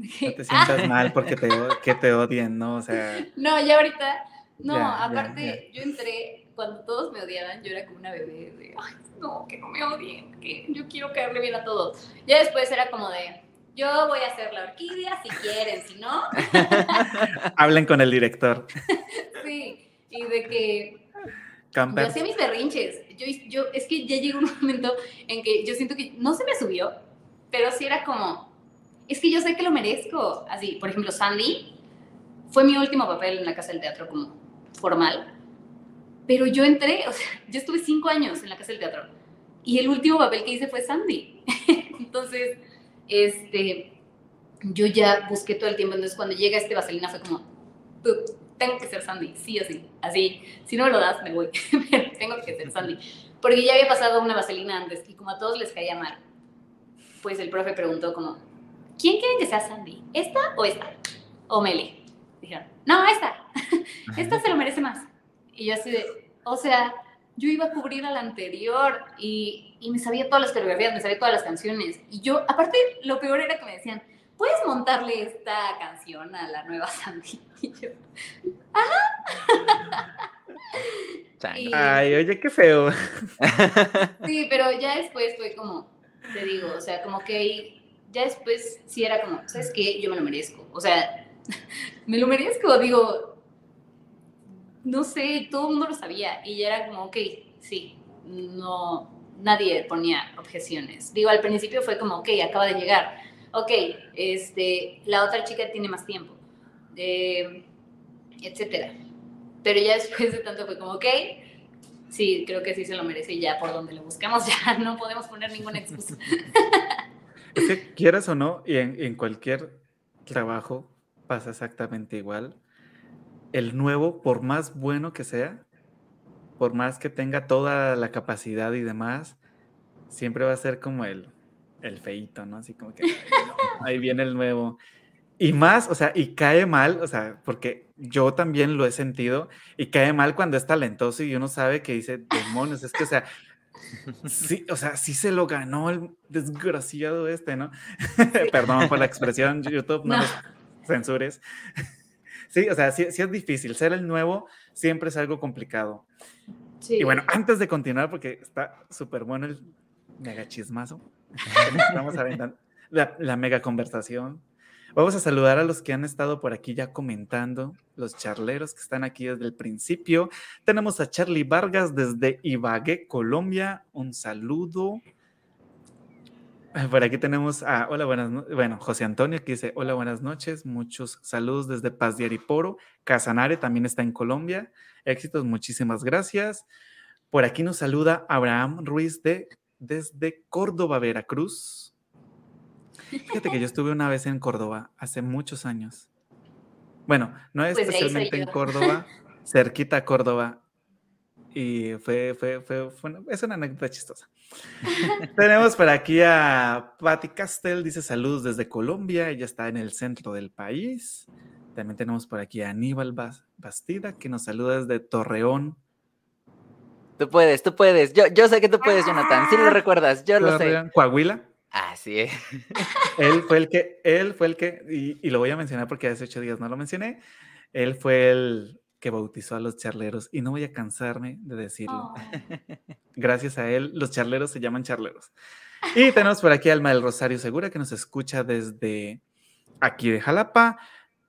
No te sientas mal porque te, que te odien, ¿no? O sea. No, ya ahorita. No, aparte, yo entré, cuando todos me odiaban, yo era como una bebé de, ay, no, que no me odien, que yo quiero caerle bien a todos. Ya después era como de, yo voy a hacer la orquídea si quieren, si no. Hablen con el director. sí, y de que yo hacía mis berrinches. Yo, yo, es que ya llegó un momento en que yo siento que no se me subió, pero sí era como, es que yo sé que lo merezco. Así, por ejemplo, Sandy fue mi último papel en la Casa del Teatro como formal, pero yo entré, o sea, yo estuve cinco años en la Casa del Teatro y el último papel que hice fue Sandy. Entonces, este, yo ya busqué todo el tiempo, entonces cuando llega este Vaselina fue como, tengo que ser Sandy, sí o sí, así, si no me lo das, me voy, tengo que ser Sandy, porque ya había pasado una Vaselina antes y como a todos les caía mal, pues el profe preguntó como, ¿quién quiere que sea Sandy? ¿Esta o esta? O Meli. Dijeron, no, esta, esta se lo merece más. Y yo así de, o sea, yo iba a cubrir al anterior y, y, me sabía todas las coreografías, me sabía todas las canciones. Y yo, aparte, lo peor era que me decían, ¿puedes montarle esta canción a la nueva Sandy? Y yo, ajá. Ay, oye, qué feo. Sí, pero ya después fue como, te digo, o sea, como que ya después sí era como, ¿sabes qué? Yo me lo merezco. O sea, me lo merezco, digo, no sé, todo el mundo lo sabía y ya era como, ok, sí, no, nadie ponía objeciones. Digo, al principio fue como, ok, acaba de llegar, ok, este, la otra chica tiene más tiempo, eh, etcétera. Pero ya después de tanto fue como, ok, sí, creo que sí se lo merece y ya por donde lo buscamos ya no podemos poner ninguna excusa. Es que quieras o no, y en, cualquier trabajo pasa exactamente igual el nuevo, por más bueno que sea, por más que tenga toda la capacidad y demás, siempre va a ser como el, el feito, ¿no? Así como que ahí viene el nuevo. Y más, o sea, y cae mal, o sea, porque yo también lo he sentido, y cae mal cuando es talentoso y uno sabe que dice, demonios, es que, o sea, sí, o sea, sí se lo ganó el desgraciado este, ¿no? Perdón por la expresión, YouTube, no, no. censures. Sí, o sea, sí, es difícil. Ser el nuevo siempre es algo complicado. Sí. Y bueno, antes de continuar, porque está súper bueno el mega chismazo, estamos aventando la, la mega conversación. Vamos a saludar a los que han estado por aquí ya comentando, los charleros que están aquí desde el principio. Tenemos a Charlie Vargas desde Ibagué, Colombia. Un saludo. Por aquí tenemos a, hola, buenas bueno, José Antonio que dice, hola, buenas noches, muchos saludos desde Paz de Ariporo, Casanare también está en Colombia, éxitos, muchísimas gracias. Por aquí nos saluda Abraham Ruiz de, desde Córdoba, Veracruz. Fíjate que yo estuve una vez en Córdoba, hace muchos años. Bueno, no Pues especialmente en. Córdoba, cerquita a Córdoba. Y fue, fue, fue, fue una- es una anécdota chistosa. Tenemos por aquí a Patti Castel, dice saludos desde Colombia, ella está en el centro del país. También tenemos por aquí a Aníbal Bas- Bastida, que nos saluda desde Torreón. Tú puedes, tú puedes. Yo, yo sé que tú puedes, Jonathan. Sí lo recuerdas, yo lo sé. Coahuila. Así es. Él fue el que, él fue el que, y, y lo voy a mencionar porque hace ocho días no lo mencioné, él fue el que bautizó a los charleros y no voy a cansarme de decirlo. Oh. Gracias a él, los charleros se llaman charleros. Y tenemos por aquí a Alma del Rosario Segura que nos escucha desde aquí de Jalapa.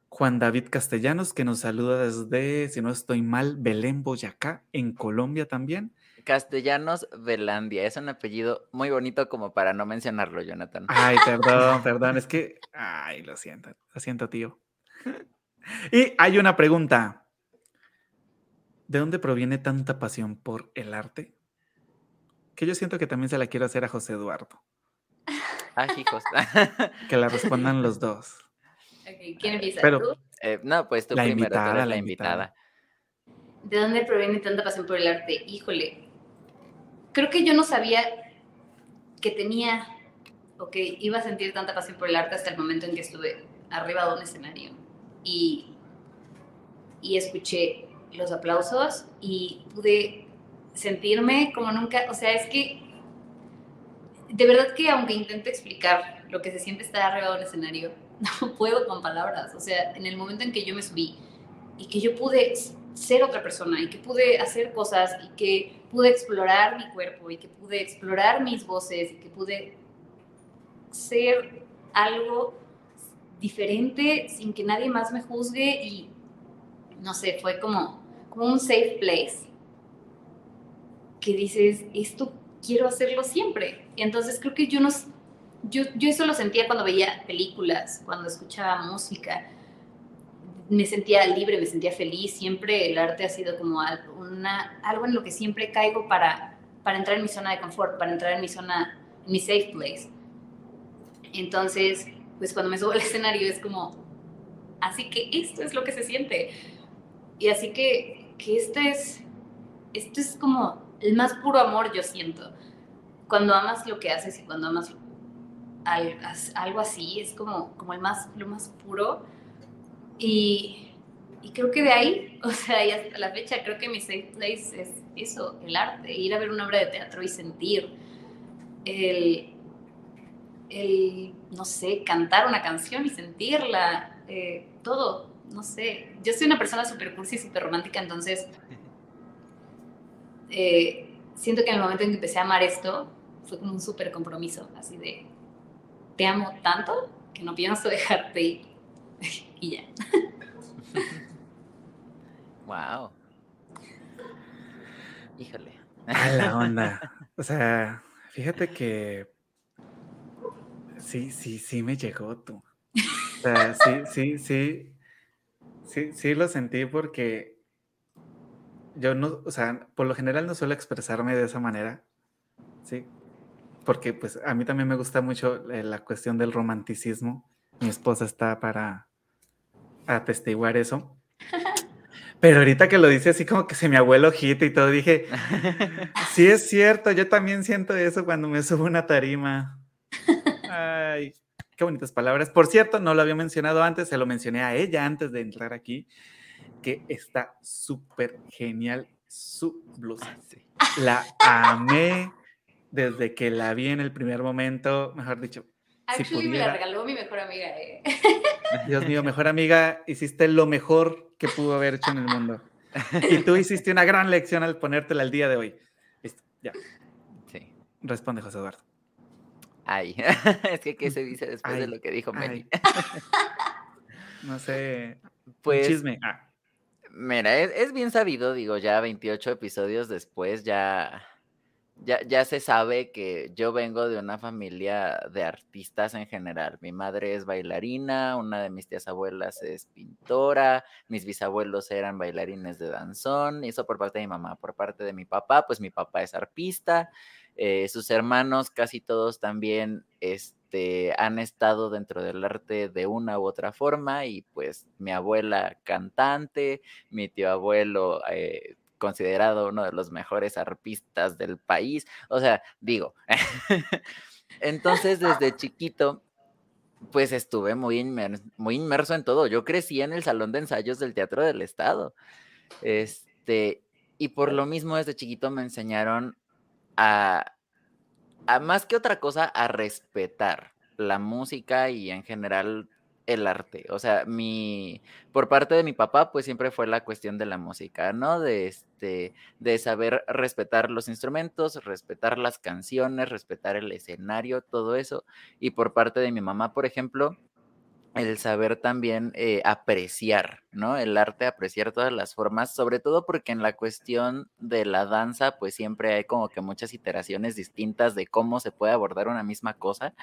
Juan David Castellanos que nos saluda desde, si no estoy mal, Belén, Boyacá, en Colombia también. Castellanos Velandia. Es un apellido muy bonito como para no mencionarlo, Jonathan. Ay, perdón, perdón, es que, ay, lo siento, lo siento, tío. Y hay una pregunta. ¿De dónde proviene tanta pasión por el arte? Que yo siento que también se la quiero hacer a José Eduardo. Ah, hijos. Que la respondan los dos. ¿Quién empieza? Pero- ¿Tú? Eh, no, pues tú La primero, tú invitada, eres la la invitada. invitada. ¿De dónde proviene tanta pasión por el arte? Híjole. Creo que yo no sabía que tenía o que iba a sentir tanta pasión por el arte hasta el momento en que estuve arriba de un escenario. Y, y escuché los aplausos y pude sentirme como nunca, o sea, es que de verdad que aunque intento explicar lo que se siente estar arriba de un escenario, no puedo con palabras, o sea, en el momento en que yo me subí y que yo pude ser otra persona y que pude hacer cosas y que pude explorar mi cuerpo y que pude explorar mis voces y que pude ser algo diferente sin que nadie más me juzgue y no sé, fue como, como un safe place que dices, esto quiero hacerlo siempre. Y entonces creo que yo no, yo, yo eso lo sentía cuando veía películas, cuando escuchaba música me sentía libre, me sentía feliz. Siempre el arte ha sido como una, algo en lo que siempre caigo para, para entrar en mi zona de confort, para entrar en mi zona, mi safe place. Entonces, pues cuando me subo al escenario es como, así que esto es lo que se siente. Y así que, que este es, esto es como el más puro amor, yo siento. Cuando amas lo que haces y cuando amas al- as- algo así, es como, como el más, lo más puro. Y, y creo que de ahí, o sea, y hasta la fecha, creo que mi safe place es eso, el arte, ir a ver una obra de teatro y sentir el, no sé, cantar una canción y sentirla, eh, todo, no sé. Yo soy una persona súper cursi, súper romántica, entonces eh, siento que en el momento en que empecé a amar esto, fue como un súper compromiso, así de, te amo tanto que no pienso dejarte ir. Y ya. Wow. Híjole. A la onda. O sea, fíjate que sí, sí, sí me llegó tú. O sea, sí, sí, sí, sí, sí lo sentí porque yo no, o sea, por lo general no suelo expresarme de esa manera, sí, porque pues a mí también me gusta mucho eh, la cuestión del romanticismo. Mi esposa está para atestiguar eso. Pero ahorita que lo dice así como que se me abuelo ojito y todo, dije, Sí, es cierto, yo también siento eso cuando me subo una tarima. Ay, qué bonitas palabras. Por cierto, no lo había mencionado antes, se lo mencioné a ella antes de entrar aquí, que está súper genial su blusa. Sí. La amé desde que la vi en el primer momento, mejor dicho. Si Actually, me la regaló mi mejor amiga. eh. Dios mío, mejor amiga, hiciste lo mejor que pudo haber hecho en el mundo. Y tú hiciste una gran lección al ponértela el día de hoy. Listo, ya. Sí. Responde, José Eduardo. Ay. es que, ¿qué se dice después de lo que dijo Meli? No sé. un Pues, chisme. Ah, Mira, es, es bien sabido, digo, ya 28 episodios después, ya, ya, ya se sabe que yo vengo de una familia de artistas en general. Mi madre es bailarina, una de mis tías abuelas es pintora, mis bisabuelos eran bailarines de danzón, y eso por parte de mi mamá. Por parte de mi papá, pues mi papá es arpista. Eh, sus hermanos, casi todos también, este, han estado dentro del arte de una u otra forma y pues mi abuela cantante, mi tío abuelo eh, considerado uno de los mejores arpistas del país, o sea, digo, entonces desde chiquito pues estuve muy, muy inmerso en todo. Yo crecí en el salón de ensayos del Teatro del Estado. Este, y por lo mismo desde chiquito me enseñaron a, a más que otra cosa, a respetar la música y en general el arte. O sea, mi, por parte de mi papá, pues siempre fue la cuestión de la música, ¿no? De este, de saber respetar los instrumentos, respetar las canciones, respetar el escenario, todo eso. Y por parte de mi mamá, por ejemplo, el saber también eh, apreciar, ¿no? El arte, apreciar todas las formas, sobre todo porque en la cuestión de la danza, pues siempre hay como que muchas iteraciones distintas de cómo se puede abordar una misma cosa,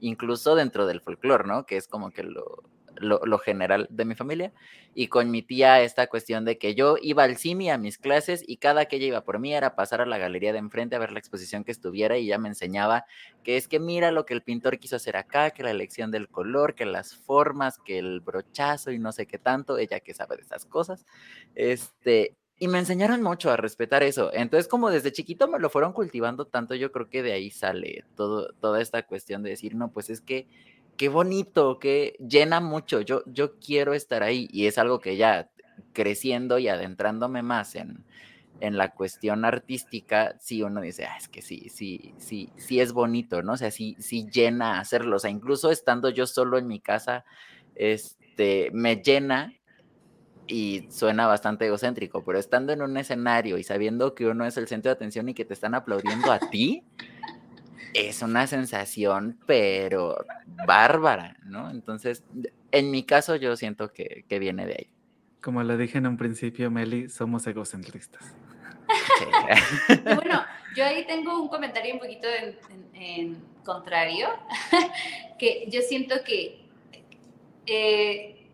incluso dentro del folclore, ¿no? Que es como que lo, lo, general de mi familia. Y con mi tía esta cuestión de que yo iba al CIMI a mis clases y cada que ella iba por mí era pasar a la galería de enfrente a ver la exposición que estuviera y ella me enseñaba que es que mira lo que el pintor quiso hacer acá, que la elección del color, que las formas, que el brochazo y no sé qué tanto, ella que sabe de esas cosas. Este, y me enseñaron mucho a respetar eso. Entonces, como desde chiquito me lo fueron cultivando tanto, yo creo que de ahí sale todo, toda esta cuestión de decir, no, pues es que qué bonito, que llena mucho, yo, yo quiero estar ahí y es algo que ya creciendo y adentrándome más en, en la cuestión artística, sí uno dice, ah, es que sí, sí, sí, sí es bonito, ¿no? O sea, sí, sí llena hacerlo, o sea, incluso estando yo solo en mi casa, este, me llena y suena bastante egocéntrico, pero estando en un escenario y sabiendo que uno es el centro de atención y que te están aplaudiendo a ti, es una sensación, pero bárbara, ¿no? Entonces, en mi caso, yo siento que, viene de ahí. Como lo dije en un principio, Meli, somos egocentristas. bueno, yo ahí tengo un comentario un poquito en, contrario, que yo siento que eh,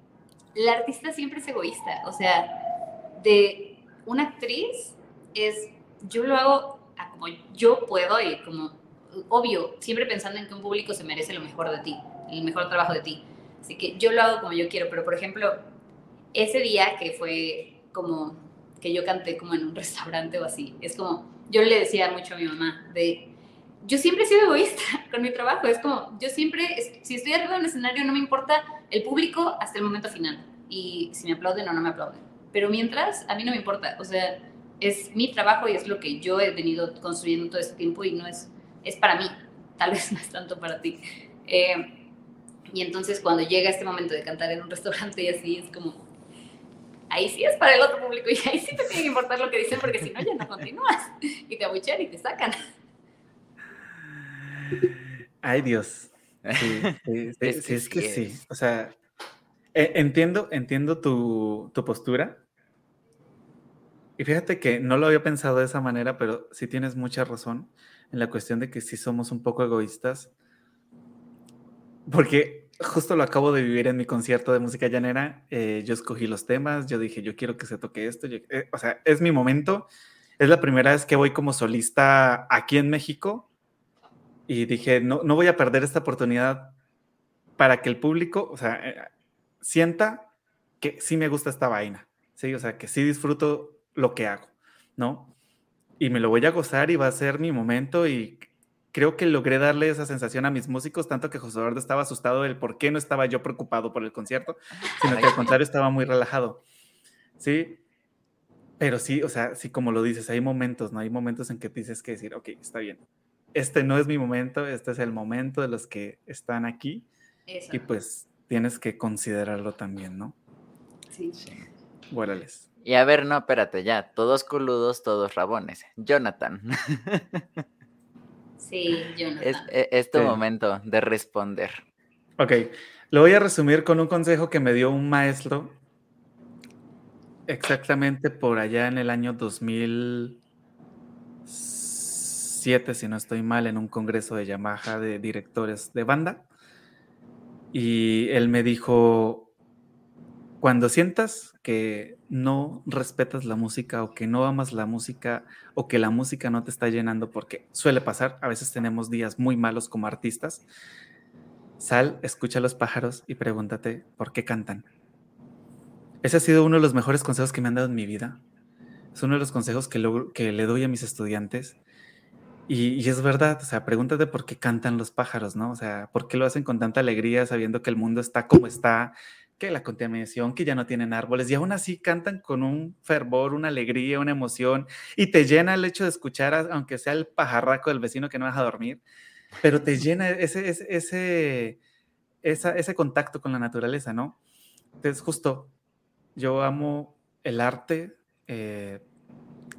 la artista siempre es egoísta, o sea, de una actriz es, yo lo hago como yo puedo y como obvio, siempre pensando en que un público se merece lo mejor de ti, el mejor trabajo de ti. Así que yo lo hago como yo quiero, pero por ejemplo, ese día que fue como que yo canté como en un restaurante o así, es como, yo le decía mucho a mi mamá de, yo siempre he sido egoísta con mi trabajo, es como, yo siempre, si estoy arriba de un escenario no me importa el público hasta el momento final, y si me aplauden o no me aplauden, pero mientras, a mí no me importa, o sea, es mi trabajo y es lo que yo he venido construyendo todo este tiempo y no es es para mí, tal vez no es tanto para ti. Eh, y entonces cuando llega este momento de cantar en un restaurante y así, es como, ahí sí es para el otro público y ahí sí te tiene que importar lo que dicen porque si no ya no continúas y te abuchean y te sacan. Ay Dios. Sí, sí, es, que, sí. O sea, e, entiendo, entiendo tu, tu postura. Y fíjate que no lo había pensado de esa manera, pero sí tienes mucha razón en la cuestión de que sí somos un poco egoístas. Porque justo lo acabo de vivir en mi concierto de música llanera. Eh, yo escogí los temas, yo dije, yo quiero que se toque esto. Eh, o sea, es mi momento. Es la primera vez que voy como solista aquí en México. Y dije, no, no voy a perder esta oportunidad para que el público, o sea, eh, sienta que sí me gusta esta vaina. Sí, o sea, que sí disfruto lo que hago, ¿no? Y me lo voy a gozar y va a ser mi momento y creo que logré darle esa sensación a mis músicos, tanto que José Eduardo estaba asustado del por qué no estaba yo preocupado por el concierto, sino que al contrario estaba muy relajado. Sí, pero sí, o sea, sí, como lo dices, hay momentos, ¿no? Hay momentos en que tienes que decir, ok, está bien. Este no es mi momento, este es el momento de los que están aquí. Y pues tienes que considerarlo también, ¿no? Sí. Guárales. Y a ver, no, espérate, ya, todos coludos, todos rabones. Jonathan. Sí, Jonathan. Es, tu momento de responder. Ok, lo voy a resumir con un consejo que me dio un maestro exactamente por allá en el año 2007, si no estoy mal, en un congreso de Yamaha de directores de banda. Y él me dijo, cuando sientas que no respetas la música o que no amas la música o que la música no te está llenando, porque suele pasar, a veces tenemos días muy malos como artistas, sal, escucha a los pájaros y pregúntate por qué cantan. Ese ha sido uno de los mejores consejos que me han dado en mi vida. Es uno de los consejos que, le doy a mis estudiantes. Y, y, es verdad, o sea, pregúntate por qué cantan los pájaros, ¿no? O sea, ¿por qué lo hacen con tanta alegría sabiendo que el mundo está como está, que la contaminación, que ya no tienen árboles, y aún así cantan con un fervor, una alegría, una emoción, y te llena el hecho de escuchar, aunque sea el pajarraco del vecino que no deja dormir, pero te llena ese, ese, ese, ese contacto con la naturaleza, ¿no? Entonces, justo, yo amo el arte, eh,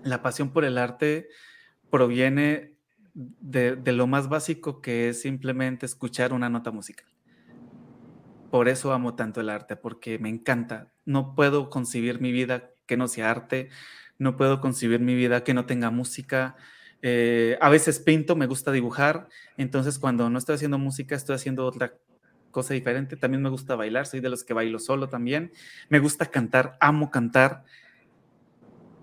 la pasión por el arte proviene de, de lo más básico que es simplemente escuchar una nota musical por eso amo tanto el arte, porque me encanta. No puedo concebir mi vida que no sea arte, no puedo concebir mi vida que no tenga música. Eh, a veces pinto, me gusta dibujar, entonces cuando no estoy haciendo música estoy haciendo otra cosa diferente. También me gusta bailar, soy de los que bailo solo también. Me gusta cantar, amo cantar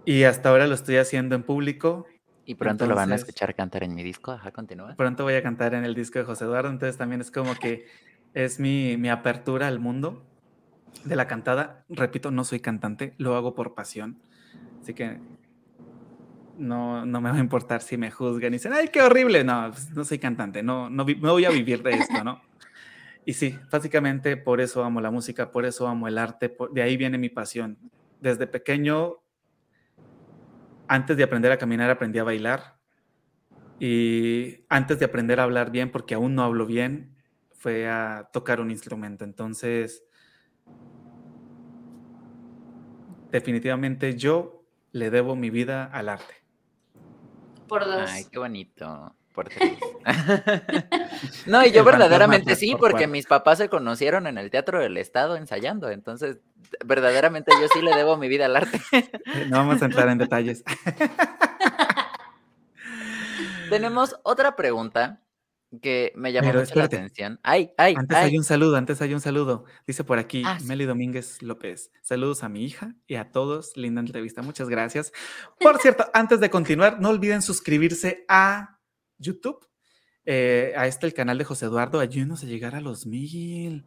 y hasta ahora lo estoy haciendo en público. Y pronto lo van a escuchar cantar en mi disco, ajá, continúa. Pronto voy a cantar en el disco de José Eduardo, entonces también es como que es mi, apertura al mundo de la cantada. Repito, no soy cantante, lo hago por pasión. Así que no, no me va a importar si me juzgan y dicen, ay, qué horrible. No, pues, no soy cantante, no, no, no voy a vivir de esto, ¿no? Y sí, básicamente por eso amo la música, por eso amo el arte, de ahí viene mi pasión. Desde pequeño, antes de aprender a caminar, aprendí a bailar. Y antes de aprender a hablar bien, porque aún no hablo bien, fue a tocar un instrumento. Entonces, definitivamente yo le debo mi vida al arte. Por dos. Ay, qué bonito. Por tres. no, y yo verdaderamente sí, porque mis papás se conocieron en el Teatro del Estado ensayando. Entonces, verdaderamente yo sí le debo mi vida al arte. no vamos a entrar en detalles. Tenemos otra pregunta que me llamó mucho la atención. Ay, ay, antes hay un saludo, antes hay un saludo. Dice por aquí ah, Meli Domínguez López. Saludos a mi hija y a todos. Linda entrevista, muchas gracias. Por cierto, antes de continuar, no olviden suscribirse a YouTube. Eh, a este el canal de José Eduardo. Ayúdenos a llegar a los mil.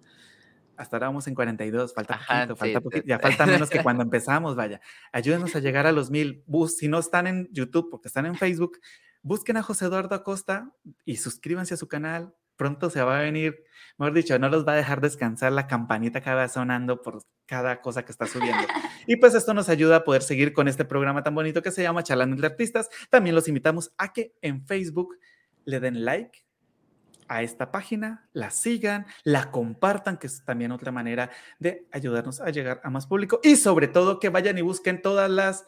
Hasta ahora vamos en 42, falta poquito, falta poquito, ya falta menos que cuando empezamos, vaya. Ayúdenos a llegar a los mil. Si no están en YouTube, porque están en Facebook, busquen a José Eduardo Acosta y suscríbanse a su canal. Pronto se va a venir, mejor dicho, no los va a dejar descansar la campanita que va sonando por cada cosa que está subiendo. Y pues esto nos ayuda a poder seguir con este programa tan bonito que se llama Charlando entre Artistas. También los invitamos a que en Facebook le den like a esta página, la sigan, la compartan, que es también otra manera de ayudarnos a llegar a más público. Y sobre todo que vayan y busquen todas las...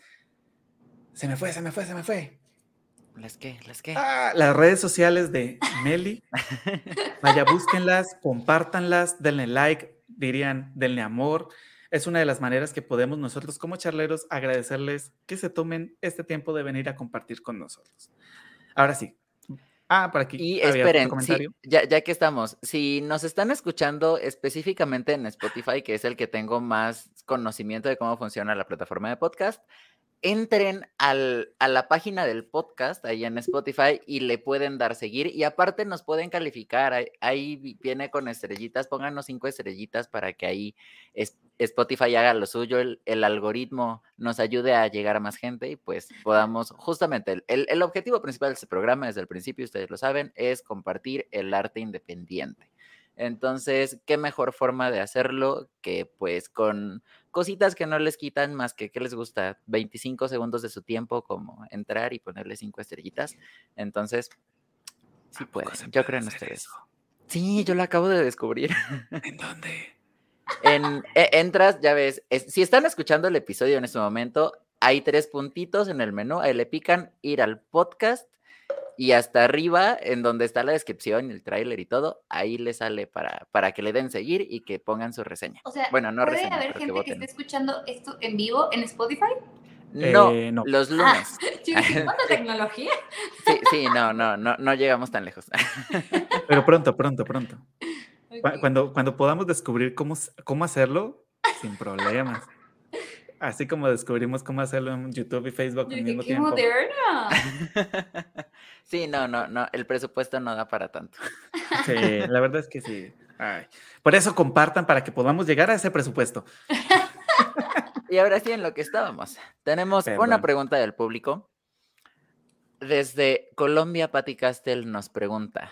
Se me fue, se me fue, se me fue ¿Las qué? ¿Las qué? Ah, las redes sociales de Meli. Vaya, búsquenlas, compártanlas, denle like, dirían, denle amor. Es una de las maneras que podemos nosotros como charleros agradecerles que se tomen este tiempo de venir a compartir con nosotros. Ahora sí. Ah, por aquí. Y esperen, ya, ya que estamos, si nos están escuchando específicamente en Spotify, que es el que tengo más conocimiento de cómo funciona la plataforma de podcast, entren al, a la página del podcast ahí en Spotify y le pueden dar seguir y aparte nos pueden calificar. Ahí, viene con estrellitas, pónganos cinco estrellitas para que ahí Spotify haga lo suyo, el, algoritmo nos ayude a llegar a más gente y pues podamos, justamente, el, el objetivo principal de este programa desde el principio, ustedes lo saben, es compartir el arte independiente. Entonces, ¿qué mejor forma de hacerlo que pues con cositas que no les quitan más que, ¿qué les gusta? 25 segundos de su tiempo como entrar y ponerle cinco estrellitas. Entonces, sí pueden. Yo creo en ustedes. Sí, yo lo acabo de descubrir. ¿En dónde? En, e, entras, ya ves, si están escuchando el episodio en este momento, hay tres puntitos en el menú, ahí le pican ir al podcast y hasta arriba, en donde está la descripción, el tráiler y todo, ahí le sale para, para que le den seguir y que pongan su reseña. O sea, bueno, no ¿puede haber gente que, esté escuchando esto en vivo en Spotify? No, eh, los ah, lunes. ¿Cuánta tecnología? Sí, sí, no, no, no, no llegamos tan lejos. Pero pronto, pronto, pronto. Cuando, cuando podamos descubrir cómo, cómo hacerlo, sin problemas. Así como descubrimos cómo hacerlo en YouTube y Facebook al mismo ¡Qué tiempo. moderna! Sí, no, no, no, el presupuesto no da para tanto. Sí, la verdad es que sí. Ay. Por eso compartan para que podamos llegar a ese presupuesto. Y ahora sí, en lo que estábamos. Tenemos una pregunta del público. Desde Colombia, Patti Castel nos pregunta,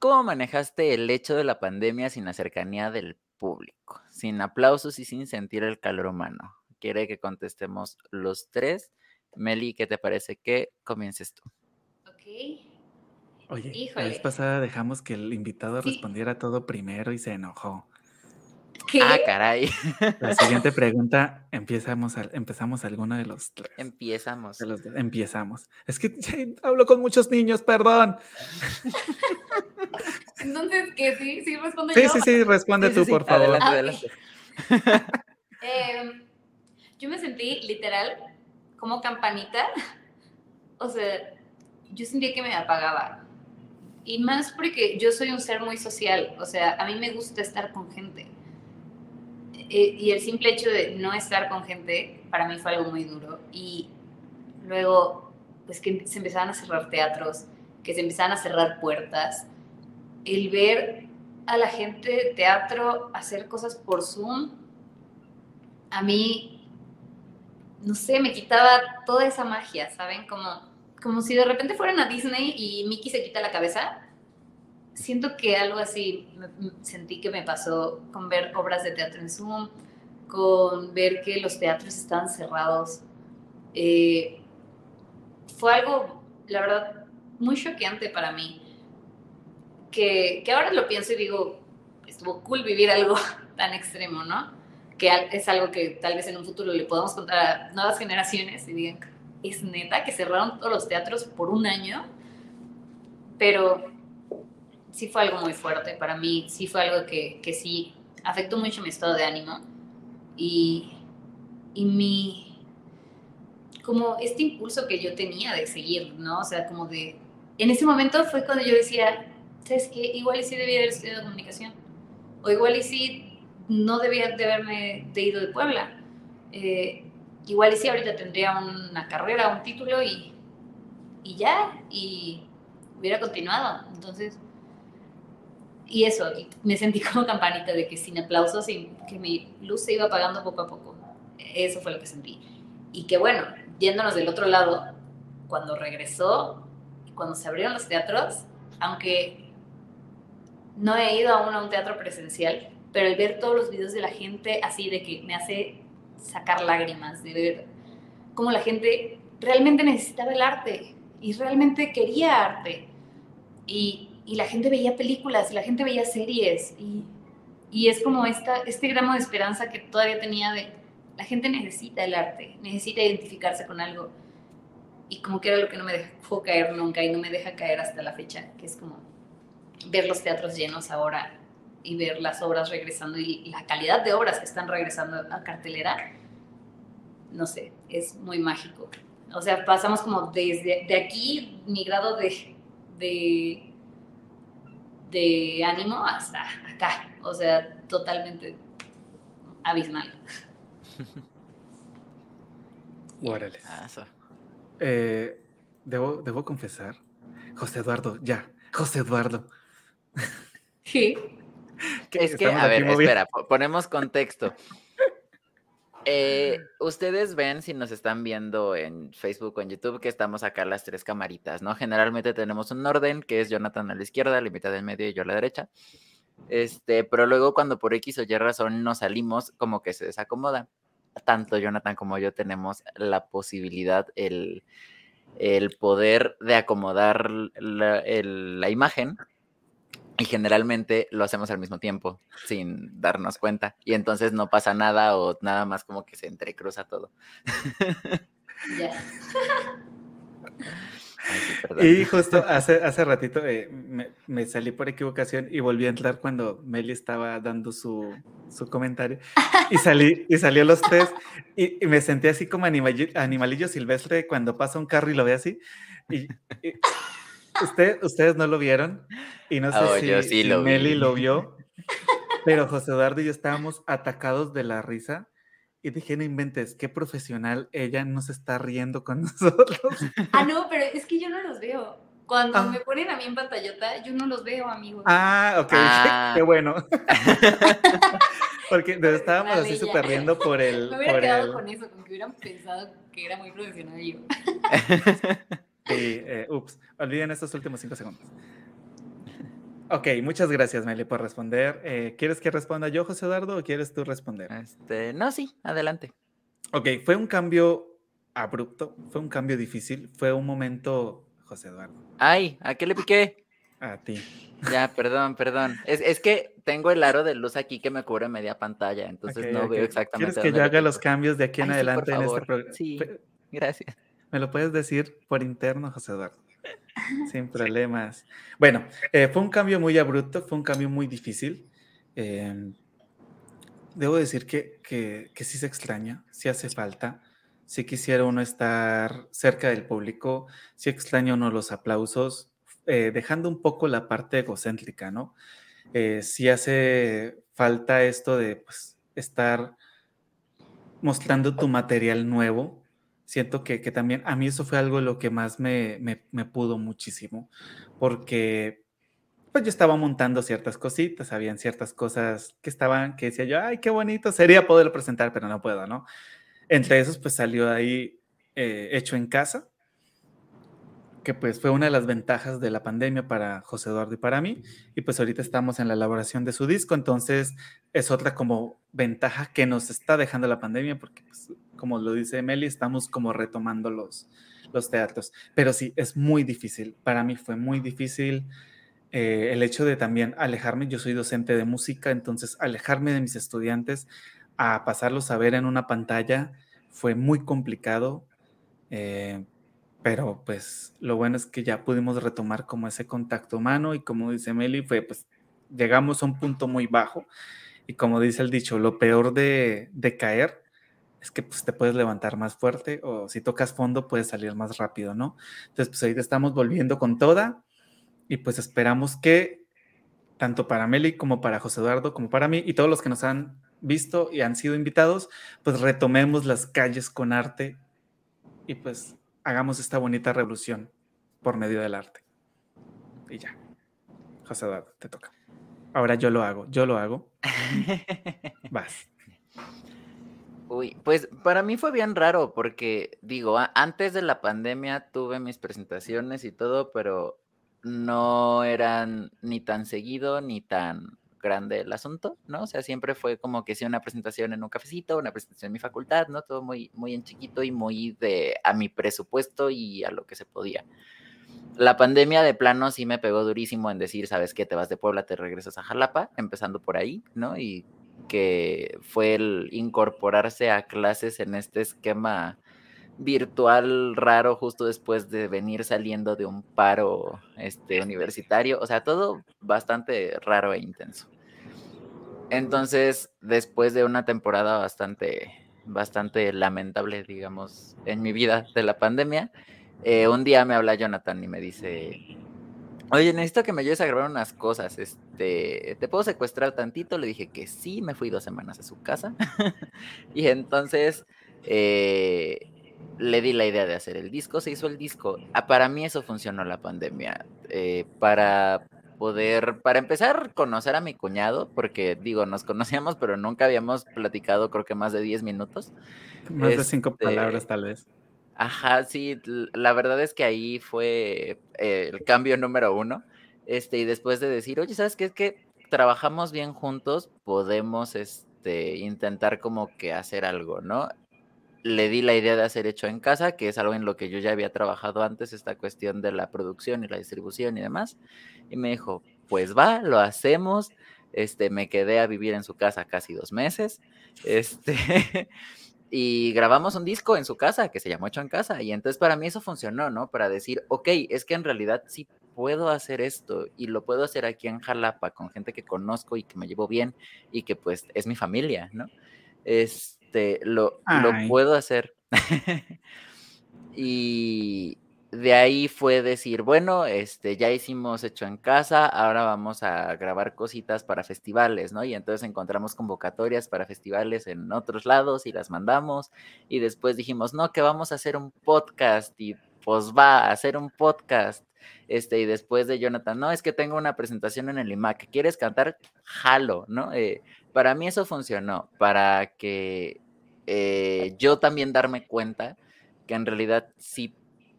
¿cómo manejaste el hecho de la pandemia sin la cercanía del público, sin aplausos y sin sentir el calor humano? Quiere que contestemos los tres. Meli, ¿qué te parece que comiences tú? Ok. Oye, la Híjole. vez pasada dejamos que el invitado Sí. respondiera todo primero y se enojó. ¿Qué? Ah, caray. La siguiente pregunta, empezamos, al- empezamos alguno de los tres. Empezamos. De los. Empezamos. Es que sí, hablo con muchos niños, perdón. Entonces, ¿qué? ¿Sí? ¿Sí respondo Sí, yo? sí, sí, responde Sí, tú, sí, por favor. Adelante, adelante. Yo me sentí literal como campanita. O sea, yo sentía que me apagaba. Y más porque yo soy un ser muy social. O sea, a mí me gusta estar con gente. Eh, y el simple hecho de no estar con gente para mí fue algo muy duro. Y luego, pues que se empezaban a cerrar teatros, que se empezaban a cerrar puertas. El ver a la gente de teatro hacer cosas por Zoom a mí, no sé, me quitaba toda esa magia, ¿saben? Como, como si de repente fueran a Disney y Mickey se quita la cabeza. Siento que algo así sentí que me pasó con ver obras de teatro en Zoom, con ver que los teatros estaban cerrados. Eh, fue algo, la verdad, muy choqueante para mí. Que, que ahora lo pienso y digo, estuvo cool vivir algo tan extremo, ¿no? Que es algo que tal vez en un futuro le podamos contar a nuevas generaciones y digan, es neta que cerraron todos los teatros por un año, pero sí fue algo muy fuerte para mí, sí fue algo que, que sí afectó mucho mi estado de ánimo y, y mi, como este impulso que yo tenía de seguir, ¿no? O sea, como de, en ese momento fue cuando yo decía, ¿sabes qué? Igual y sí debía haber estudiado comunicación, o igual y sí no debía de haberme de ido de Puebla. Eh, igual y sí, ahorita tendría una carrera, un título y, y ya, y hubiera continuado. Entonces, y eso, me sentí como campanita de que sin aplausos, sin que mi luz se iba apagando poco a poco. Eso fue lo que sentí. Y que bueno, yéndonos del otro lado, cuando regresó, cuando se abrieron los teatros, aunque no he ido aún a un teatro presencial, pero el ver todos los videos de la gente así de que me hace sacar lágrimas, de ver cómo la gente realmente necesitaba el arte y realmente quería arte. Y, y la gente veía películas la gente veía series y, y es como esta, este gramo de esperanza que todavía tenía de la gente necesita el arte, necesita identificarse con algo. Y como que era lo que no me dejó caer nunca y no me deja caer hasta la fecha, que es como ver los teatros llenos ahora y ver las obras regresando y la calidad de obras que están regresando a cartelera, no sé, es muy mágico. O sea, pasamos como desde de aquí, mi grado de, de, de ánimo hasta acá. O sea, totalmente abismal. Órale. Ah. Eh, debo, debo confesar, José Eduardo, ya, José Eduardo. Sí. Es que, a ver, movi- espera, po- ponemos contexto. Eh, ustedes ven si nos están viendo en Facebook o en YouTube que estamos acá las tres camaritas, ¿no? Generalmente tenemos un orden que es Jonathan a la izquierda, la mitad del medio y yo a la derecha. Este, pero luego cuando por X o Y razón nos salimos, como que se desacomoda. Tanto Jonathan como yo tenemos la posibilidad, el, el poder de acomodar la, el- la imagen y generalmente lo hacemos al mismo tiempo, sin darnos cuenta. Y entonces no pasa nada o nada más como que se entrecruza todo. Ya. Ay, sí. Y justo hace, hace ratito eh, me, me salí por equivocación y volví a entrar cuando Meli estaba dando su, su comentario y salí y salió los tres y, y me sentí así como animalillo, animalillo silvestre cuando pasa un carro y lo ve así. Y, y- usted, ustedes no lo vieron y no sé Oh, si, yo sí si lo. Meli lo vio. Pero José Eduardo y yo estábamos atacados de la risa y dije, no inventes, qué profesional, ella no se está riendo con nosotros. Ah, no, pero es que yo no los veo. Cuando Ah. me ponen a mí en pantallota, yo no los veo, amigos. Ah, ok, Ah. qué bueno. Porque nos estábamos así súper riendo por el... me hubiera por quedado el- con eso, con que hubieran pensado que era muy profesional yo. Sí, eh, ups, olviden estos últimos cinco segundos. Ok, muchas gracias, Meli, por responder. Eh, ¿Quieres que responda yo, José Eduardo, o quieres tú responder? Este, no, sí, adelante. Ok, fue un cambio abrupto, fue un cambio difícil, fue un momento, José Eduardo, Ay, ¿a qué le piqué? a ti. Ya, perdón, perdón. Es, es que tengo el aro de luz aquí que me cubre media pantalla, entonces no veo exactamente. ¿Quieres que dónde yo haga los cambios de aquí en Ay, sí, por adelante en este programa? Sí. Gracias. Me lo puedes decir por interno, José Eduardo. Sin problemas. Bueno, eh, fue un cambio muy abrupto, fue un cambio muy difícil. Eh, debo decir que, que, que sí se extraña, sí hace falta. Sí quisiera uno estar cerca del público, sí extraña uno los aplausos, eh, dejando un poco la parte egocéntrica, ¿no? Eh, sí hace falta esto de pues, estar mostrando tu material nuevo, siento que, que también a mí eso fue algo lo que más me, me, me pudo muchísimo, porque pues yo estaba montando ciertas cositas, habían ciertas cosas que estaban, que decía yo, ay, qué bonito, sería poderlo presentar, pero no puedo, ¿no? Entre esos, pues salió ahí eh, hecho en casa, que pues fue una de las ventajas de la pandemia para José Eduardo y para mí, y pues ahorita estamos en la elaboración de su disco, entonces es otra como ventaja que nos está dejando la pandemia, porque pues, como lo dice Meli, estamos como retomando los, los teatros. Pero sí, es muy difícil. Para mí fue muy difícil eh, el hecho de también alejarme. Yo soy docente de música, entonces alejarme de mis estudiantes a pasarlos a ver en una pantalla fue muy complicado. eh, pero pues lo bueno es que ya pudimos retomar como ese contacto humano y como dice Meli, fue pues llegamos a un punto muy bajo y como dice el dicho, lo peor de, de caer es que pues, te puedes levantar más fuerte o si tocas fondo puedes salir más rápido, ¿no? Entonces, pues ahorita estamos volviendo con toda y pues esperamos que tanto para Meli como para José Eduardo como para mí y todos los que nos han visto y han sido invitados, pues retomemos las calles con arte y pues hagamos esta bonita revolución por medio del arte. Y ya. José Eduardo, te toca. Ahora yo lo hago, yo lo hago. Vas. Uy, pues para mí fue bien raro porque, digo, antes de la pandemia tuve mis presentaciones y todo, pero no eran ni tan seguido ni tan grande el asunto, ¿no? O sea, siempre fue como que sí una presentación en un cafecito, una presentación en mi facultad, ¿no? Todo muy, muy en chiquito y muy de a mi presupuesto y a lo que se podía. La pandemia de plano sí me pegó durísimo en decir, ¿sabes qué? Te vas de Puebla, te regresas a Jalapa, empezando por ahí, ¿no? Y que fue el incorporarse a clases en este esquema virtual raro justo después de venir saliendo de un paro este, universitario, o sea, todo bastante raro e intenso. Entonces, después de una temporada bastante, bastante lamentable, digamos, en mi vida de la pandemia, eh, un día me habla Jonathan y me dice, Oye, necesito que me ayudes a grabar unas cosas. Este, ¿te puedo secuestrar tantito? Le dije que sí, me fui dos semanas a su casa. y entonces eh, le di la idea de hacer el disco, se hizo el disco. Ah, para mí eso funcionó la pandemia. eh, para poder, para empezar, conocer a mi cuñado, porque digo, nos conocíamos, pero nunca habíamos platicado, creo que más de 10 minutos. Más de cinco Este, palabras, tal vez. Ajá, sí, la verdad es que ahí fue eh, el cambio número uno. Este, y después de decir, oye, ¿sabes qué? Es que trabajamos bien juntos, podemos este, intentar como que hacer algo, ¿no? Le di la idea de hacer hecho en casa, que es algo en lo que yo ya había trabajado antes, esta cuestión de la producción y la distribución y demás. Y me dijo, pues va, lo hacemos. Este, me quedé a vivir en su casa casi dos meses. Este, y grabamos un disco en su casa que se llamó Hecho en Casa. Y entonces para mí eso funcionó, ¿no? Para decir, ok, es que en realidad sí puedo hacer esto y lo puedo hacer aquí en Jalapa con gente que conozco y que me llevo bien y que pues es mi familia, ¿no? Este, lo, lo Ay. puedo hacer. y, de ahí fue decir, bueno, este, ya hicimos hecho en casa, ahora vamos a grabar cositas para festivales, ¿no? Y entonces encontramos convocatorias para festivales en otros lados y las mandamos. Y después dijimos, no, que vamos a hacer un podcast y pues va a hacer un podcast. Este, y después de Jonathan, no, es que tengo una presentación en el IMAC, ¿quieres cantar? Jalo, ¿no? Eh, para mí eso funcionó, para que eh, yo también darme cuenta que en realidad sí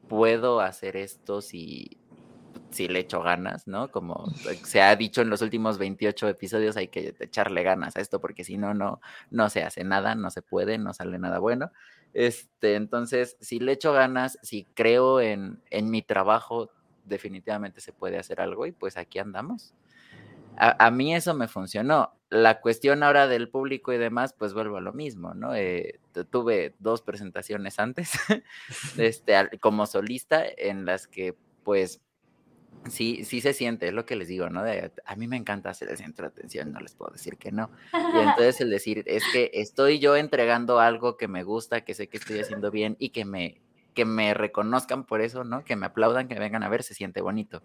puedo hacer esto si, si le echo ganas, ¿no? Como se ha dicho en los últimos 28 episodios, hay que echarle ganas a esto porque si no, no, no se hace nada, no se puede, no sale nada bueno. Este, entonces, si le echo ganas, si creo en, en mi trabajo, definitivamente se puede hacer algo y pues aquí andamos. A, mí eso me funcionó. La cuestión ahora del público y demás, pues vuelvo a lo mismo, ¿no? Eh, tuve dos presentaciones antes, este, como solista, en las que, pues, sí, sí se siente, es lo que les digo, ¿no? a mí me encanta hacer el centro de atención, no les puedo decir que no. Y entonces el decir, es que estoy yo entregando algo que me gusta, que sé que estoy haciendo bien y que me, que me reconozcan por eso, ¿no? Que me aplaudan, que me vengan a ver, se siente bonito.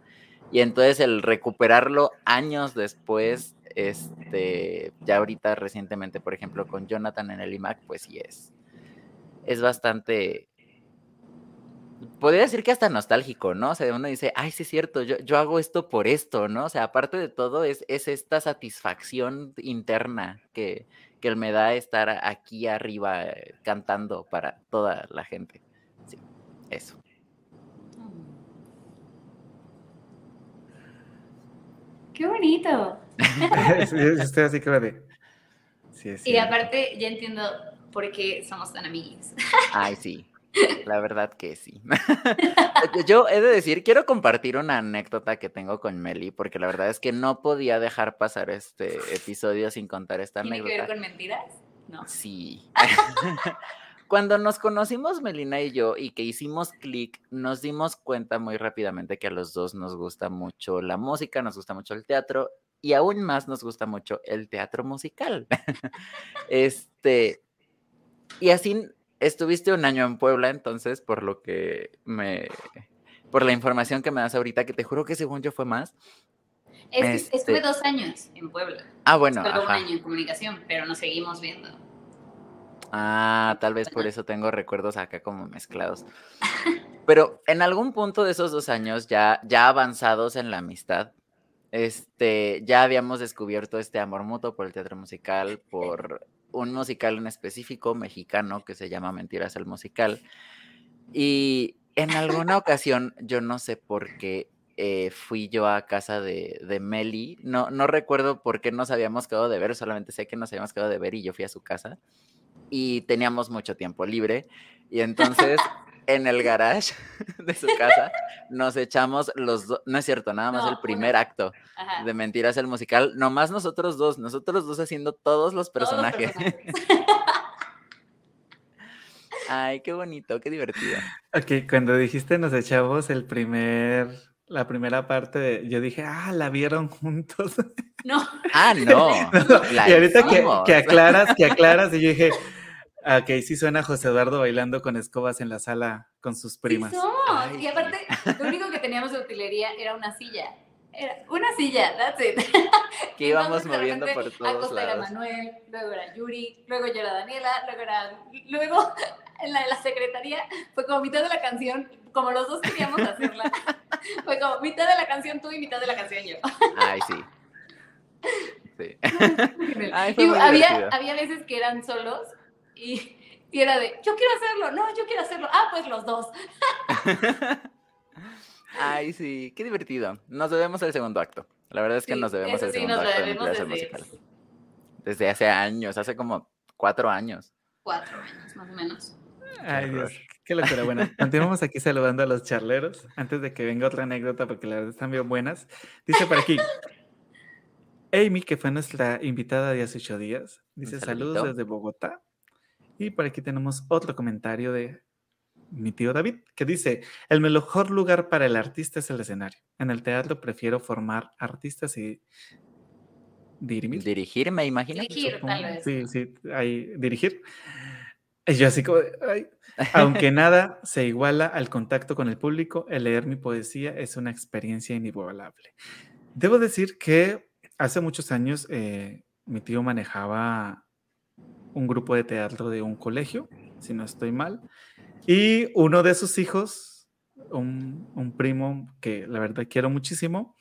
Y entonces el recuperarlo años después, este, ya ahorita recientemente, por ejemplo, con Jonathan en el IMAC, pues sí es, es bastante, podría decir que hasta nostálgico, ¿no? O sea, uno dice, ay, sí es cierto, yo, yo hago esto por esto, ¿no? O sea, aparte de todo, es, es esta satisfacción interna que, que me da estar aquí arriba eh, cantando para toda la gente. Sí, eso. ¡Qué bonito! estoy así que de... Sí, y aparte, ya entiendo por qué somos tan amigos. Ay, sí. La verdad que sí. Yo he de decir, quiero compartir una anécdota que tengo con Meli, porque la verdad es que no podía dejar pasar este episodio sin contar esta anécdota. ¿Tiene que ver con mentiras? No. Sí. Cuando nos conocimos Melina y yo y que hicimos clic, nos dimos cuenta muy rápidamente que a los dos nos gusta mucho la música, nos gusta mucho el teatro y aún más nos gusta mucho el teatro musical. este, y así estuviste un año en Puebla, entonces, por lo que me, por la información que me das ahorita, que te juro que según yo fue más. estuve este dos años en Puebla. Ah, bueno. Estuve un año en comunicación, pero nos seguimos viendo. Ah, tal vez por eso tengo recuerdos acá como mezclados. Pero en algún punto de esos dos años, ya, ya avanzados en la amistad, este, ya habíamos descubierto este amor mutuo por el teatro musical, por un musical en específico mexicano que se llama Mentiras el Musical. Y en alguna ocasión, yo no sé por qué, eh, fui yo a casa de, de, Meli. No, no recuerdo por qué nos habíamos quedado de ver, solamente sé que nos habíamos quedado de ver y yo fui a su casa y teníamos mucho tiempo libre. Y entonces en el garage de su casa nos echamos los dos, no es cierto, nada más el primer acto de Mentiras el musical, nomás nosotros dos, nosotros dos haciendo todos los personajes. Ay, qué bonito, qué divertido. Ok, cuando dijiste nos echamos el primer, la primera parte, yo dije, ah, la vieron juntos. No. Ah, no. y ahorita que, que, aclaras, que aclaras, y yo dije, ok, sí suena a José Eduardo bailando con escobas en la sala con sus primas. Sí somos. y aparte, lo único que teníamos de utilería era una silla. Era una silla, that's it. Que íbamos moviendo por todos lados. era Manuel, luego era Yuri, luego yo era Daniela, luego era... Luego, en la, la secretaría, fue como mitad de la canción, como los dos queríamos hacerla. fue como mitad de la canción tú y mitad de la canción yo. Ay, sí. Sí. había, había veces que eran solos y, era de, yo quiero hacerlo, no, yo quiero hacerlo. Ah, pues los dos. Ay, sí, qué divertido. Nos debemos el segundo acto. La verdad es que nos debemos el segundo acto de musical. Desde hace años, hace como cuatro años. Cuatro años, más o menos. Ay, Dios. Qué locura. Bueno, continuamos aquí saludando a los charleros antes de que venga otra anécdota porque la verdad están bien buenas. Dice por aquí, Amy, que fue nuestra invitada de hace ocho días, dice saludos desde Bogotá. Y por aquí tenemos otro comentario de mi tío David, que dice, el mejor lugar para el artista es el escenario. En el teatro prefiero formar artistas y dirigir. Dirigir, me imagino. Dirigir, tal vez. Sí, sí, ahí, dirigir. Y yo así como, "Ay". aunque nada se iguala al contacto con el público, el leer mi poesía es una experiencia inigualable. Debo decir que hace muchos años eh, mi tío manejaba un grupo de teatro de un colegio, si no estoy mal, y uno de sus hijos, un, primo que la verdad quiero muchísimo,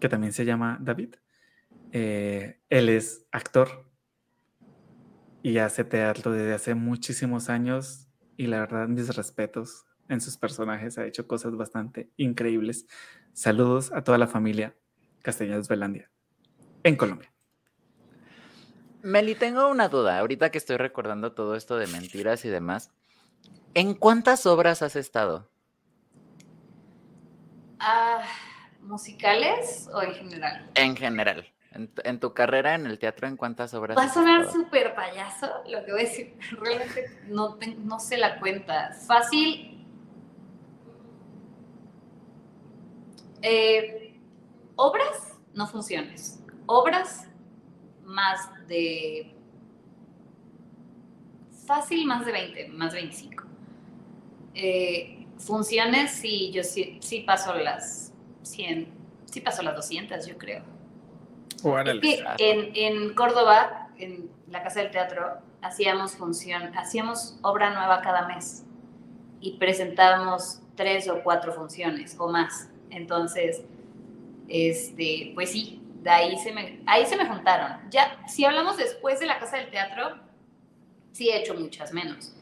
que también se llama David, eh, él es actor y hace teatro desde hace muchísimos años y la verdad mis respetos en sus personajes, ha hecho cosas bastante increíbles. Saludos a toda la familia Castellanos Velandia en Colombia. Meli, tengo una duda. Ahorita que estoy recordando todo esto de mentiras y demás, ¿en cuántas obras has estado? Ah, ¿Musicales o en general? En general. En, tu- en tu carrera en el teatro, ¿en cuántas obras Va a sonar súper payaso lo que voy a decir. Realmente no, te- no sé la cuenta. Fácil. Eh, obras, no funciones. Obras más de. Fácil, más de 20, más 25. Eh, funciones, sí, yo sí, sí paso las 100, sí paso las 200, yo creo. Es que en, en Córdoba, en la Casa del Teatro, hacíamos función, hacíamos obra nueva cada mes y presentábamos tres o cuatro funciones o más. Entonces, este, pues sí, de ahí se me, ahí se me juntaron. Ya, si hablamos después de la Casa del Teatro, sí he hecho muchas menos.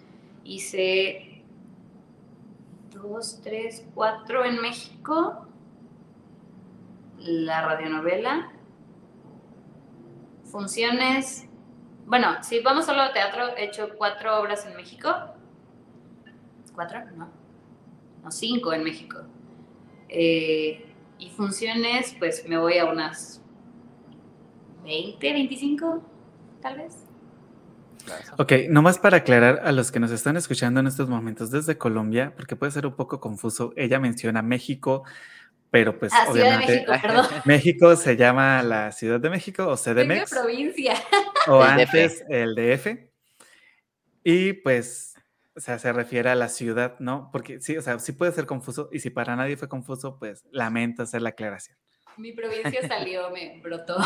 Hice dos, tres, cuatro en México, la radionovela, funciones. Bueno, si vamos solo a teatro, he hecho cuatro obras en México. ¿Cuatro? No. No, cinco en México. Eh, y funciones, pues me voy a unas 20, 25, tal vez. Ok, nomás para aclarar a los que nos están escuchando en estos momentos desde Colombia, porque puede ser un poco confuso, ella menciona México, pero pues Ah, Ciudad de obviamente México, perdón. México se llama la Ciudad de México o CDMX provincia. o El DF. antes el DF. Y pues, o sea, se refiere a la ciudad, ¿no? Porque sí, o sea, sí puede ser confuso y si para nadie fue confuso, pues lamento hacer la aclaración. Mi provincia salió, me brotó.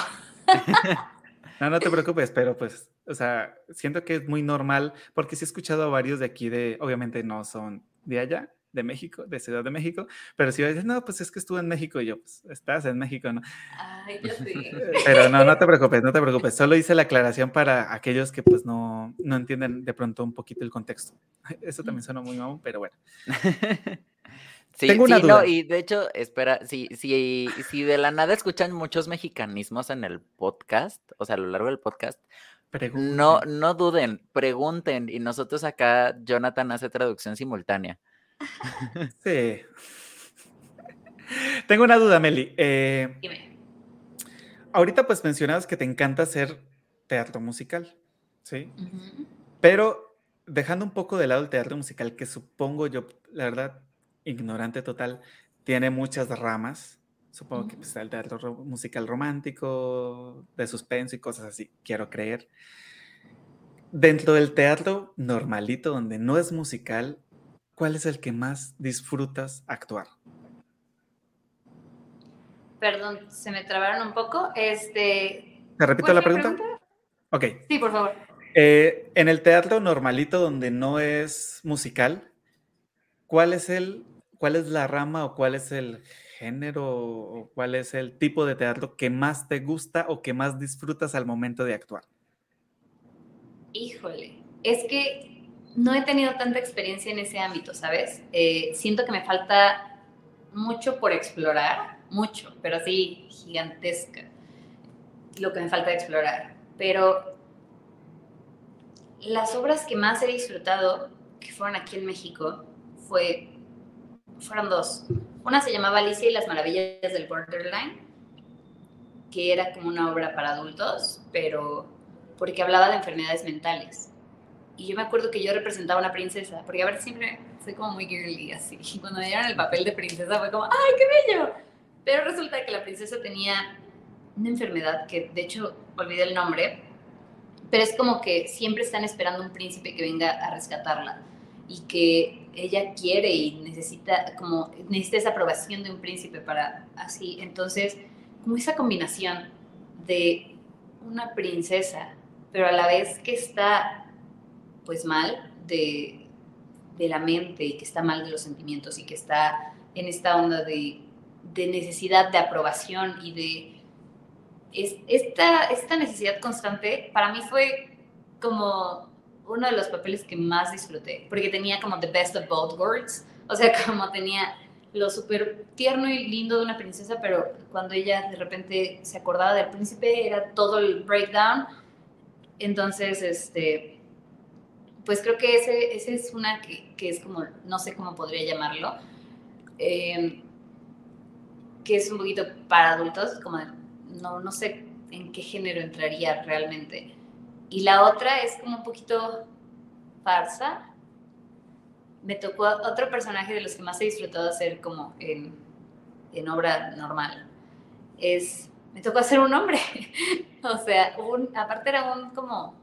No, no te preocupes, pero pues, o sea, siento que es muy normal, porque sí he escuchado a varios de aquí de, obviamente no son de allá, de México, de Ciudad de México, pero si dices, no, pues es que estuve en México y yo, pues estás en México, ¿no? Ay, sé. Eh, Pero no, no te preocupes, no te preocupes, solo hice la aclaración para aquellos que pues no, no entienden de pronto un poquito el contexto. Eso también suena muy mamón, pero bueno. Sí, Tengo una sí, no, duda. y de hecho, espera, si, si, si de la nada escuchan muchos mexicanismos en el podcast, o sea, a lo largo del podcast, no, Pregunten. no duden, pregunten, y nosotros acá, Jonathan hace traducción simultánea. Sí. Tengo una duda, Meli. Eh, Dime. ahorita pues mencionabas que te encanta hacer teatro musical, ¿sí? Pero dejando un poco de lado el teatro musical, que supongo yo, la verdad, ignorante total, tiene muchas ramas. Supongo que Ujú. pues, está el teatro ro- musical romántico, de suspenso y cosas así, quiero creer. Dentro del teatro normalito, donde no es musical, ¿cuál es el que más disfrutas actuar? Perdón, se me trabaron un poco. Este. ¿Te repito ¿cuál la fue pregunta? Ok. Sí, por favor. Eh, en el teatro normalito, donde no es musical, ¿cuál es el, cuál es la rama o cuál es el género o cuál es el tipo de teatro que más te gusta o que más disfrutas al momento de actuar? Híjole, es que no he tenido tanta experiencia en ese ámbito, ¿sabes? Eh, siento que me falta mucho por explorar, mucho, pero así gigantesca, lo que me falta de explorar. Pero las obras que más he disfrutado, que fueron aquí en México, fue, fueron dos. Una se llamaba Alicia y las maravillas del borderline, que era como una obra para adultos, pero porque hablaba de enfermedades mentales. Y yo me acuerdo que yo representaba a una princesa, porque a ver, siempre fui como muy girly así. Y cuando me dieron el papel de princesa fue como, ¡ay, qué bello! Pero resulta que la princesa tenía una enfermedad que, de hecho, olvidé el nombre, pero es como que siempre están esperando un príncipe que venga a rescatarla y que ella quiere y necesita como necesita esa aprobación de un príncipe para así. Entonces como esa combinación de una princesa pero a la vez que está pues mal de, de la mente y que está mal de los sentimientos y que está en esta onda de, de necesidad de aprobación y de es, esta, esta necesidad constante para mí fue como uno de los papeles que más disfruté, porque tenía como the best of both worlds, o sea, como tenía lo súper tierno y lindo de una princesa, pero cuando ella de repente se acordaba del príncipe era todo el breakdown. Entonces, este, pues creo que ese, ese es una que, que, es como, no sé cómo podría llamarlo, eh, que es un poquito para adultos, como no, no sé en qué género entraría realmente. Y la otra es como un poquito farsa. Me tocó otro personaje de los que más he disfrutado hacer como en, en obra normal. Es, me tocó hacer un hombre. o sea, un, aparte era un como,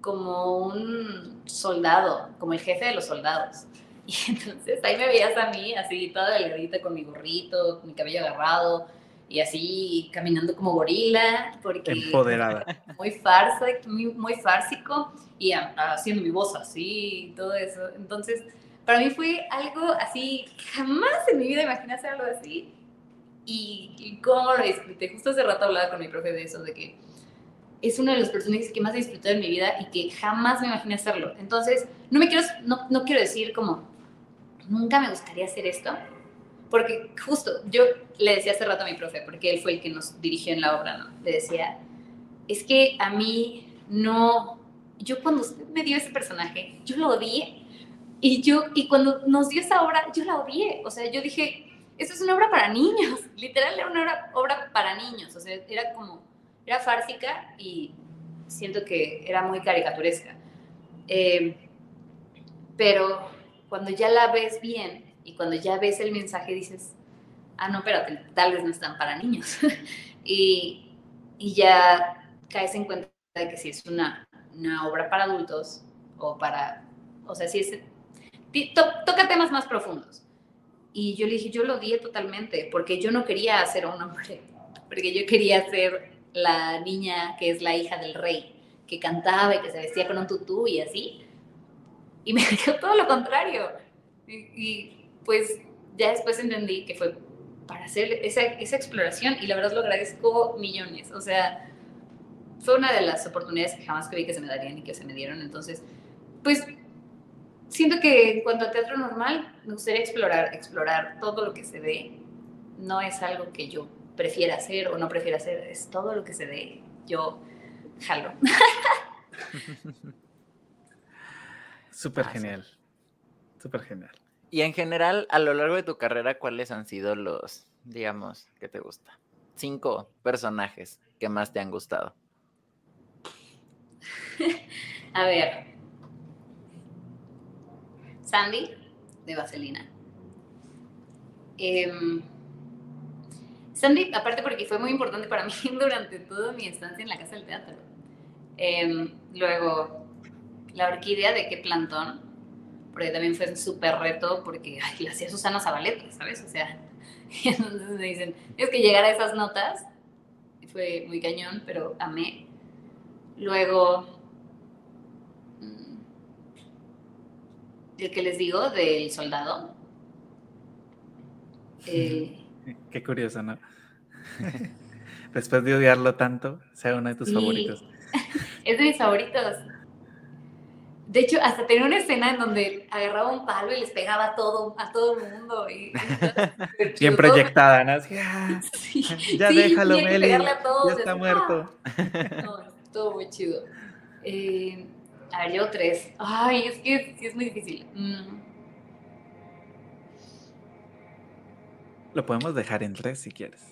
como un soldado, como el jefe de los soldados. Y entonces ahí me veías a mí, así toda delgadita con mi gorrito, mi cabello agarrado, y así caminando como gorila, porque empoderada. Muy farsa, muy, muy fársico y haciendo mi voz así y todo eso. Entonces, para mí fue algo así, jamás en mi vida imaginé hacer algo así. Y, y cómo lo disfruté. Justo hace rato hablaba con mi profe de eso, de que es uno de los personajes que más he disfrutado en mi vida y que jamás me imaginé hacerlo. Entonces, no me quiero, no, no quiero decir como, nunca me gustaría hacer esto, porque justo yo le decía hace rato a mi profe, porque él fue el que nos dirigió en la obra, ¿no? Le decía, es que a mí no, yo cuando usted me dio ese personaje, yo lo odié. Y yo, y cuando nos dio esa obra, yo la odié. O sea, yo dije, esto es una obra para niños. Literal era una obra, obra para niños. O sea, era como, era fársica y siento que era muy caricaturesca. Eh, pero cuando ya la ves bien, y cuando ya ves el mensaje dices, ah, no, pero tal vez no están para niños. y, y, ya caes en cuenta de que si es una, una obra para adultos o para, o sea, si es, to, toca temas más profundos. Y yo le dije, yo lo odié totalmente, porque yo no quería hacer un hombre, porque yo quería ser la niña que es la hija del rey, que cantaba y que se vestía con un tutú y así. Y me dijo todo lo contrario. Y, y pues ya después entendí que fue para hacer esa, esa exploración y la verdad lo agradezco millones. O sea, fue una de las oportunidades que jamás creí que se me darían y que se me dieron. Entonces, pues siento que en cuanto a teatro normal, me gustaría explorar, explorar todo lo que se ve. No es algo que yo prefiera hacer o no prefiera hacer, es todo lo que se ve. Yo jalo. Súper genial. Súper genial. Y en general, a lo largo de tu carrera, ¿cuáles han sido los, digamos, que te gusta? Cinco personajes que más te han gustado. a ver. Sandy, de Vaselina. Em, Sandy, aparte porque fue muy importante para mí durante toda mi estancia en la Casa del Teatro. Em, luego, la orquídea de qué plantón porque también fue súper reto porque ay, le hacía Susana Zabaleta, ¿sabes? O sea, y entonces me dicen, es que llegar a esas notas fue muy cañón, pero amé. Luego, mm, el que les digo del soldado. Eh, Qué curioso, ¿no? Después de odiarlo tanto, sea uno de tus favoritos. es de mis favoritos. De hecho, hasta tenía una escena en donde agarraba un palo y les pegaba todo, a todo el mundo. Y, Bien proyectada, ¿no? Ah, ya déjalo, Meli. Ya está muerto. No, todo muy chido. Eh, a ver, yo tres. Ay, es que sí es muy difícil. Mm. Lo podemos dejar en tres si quieres.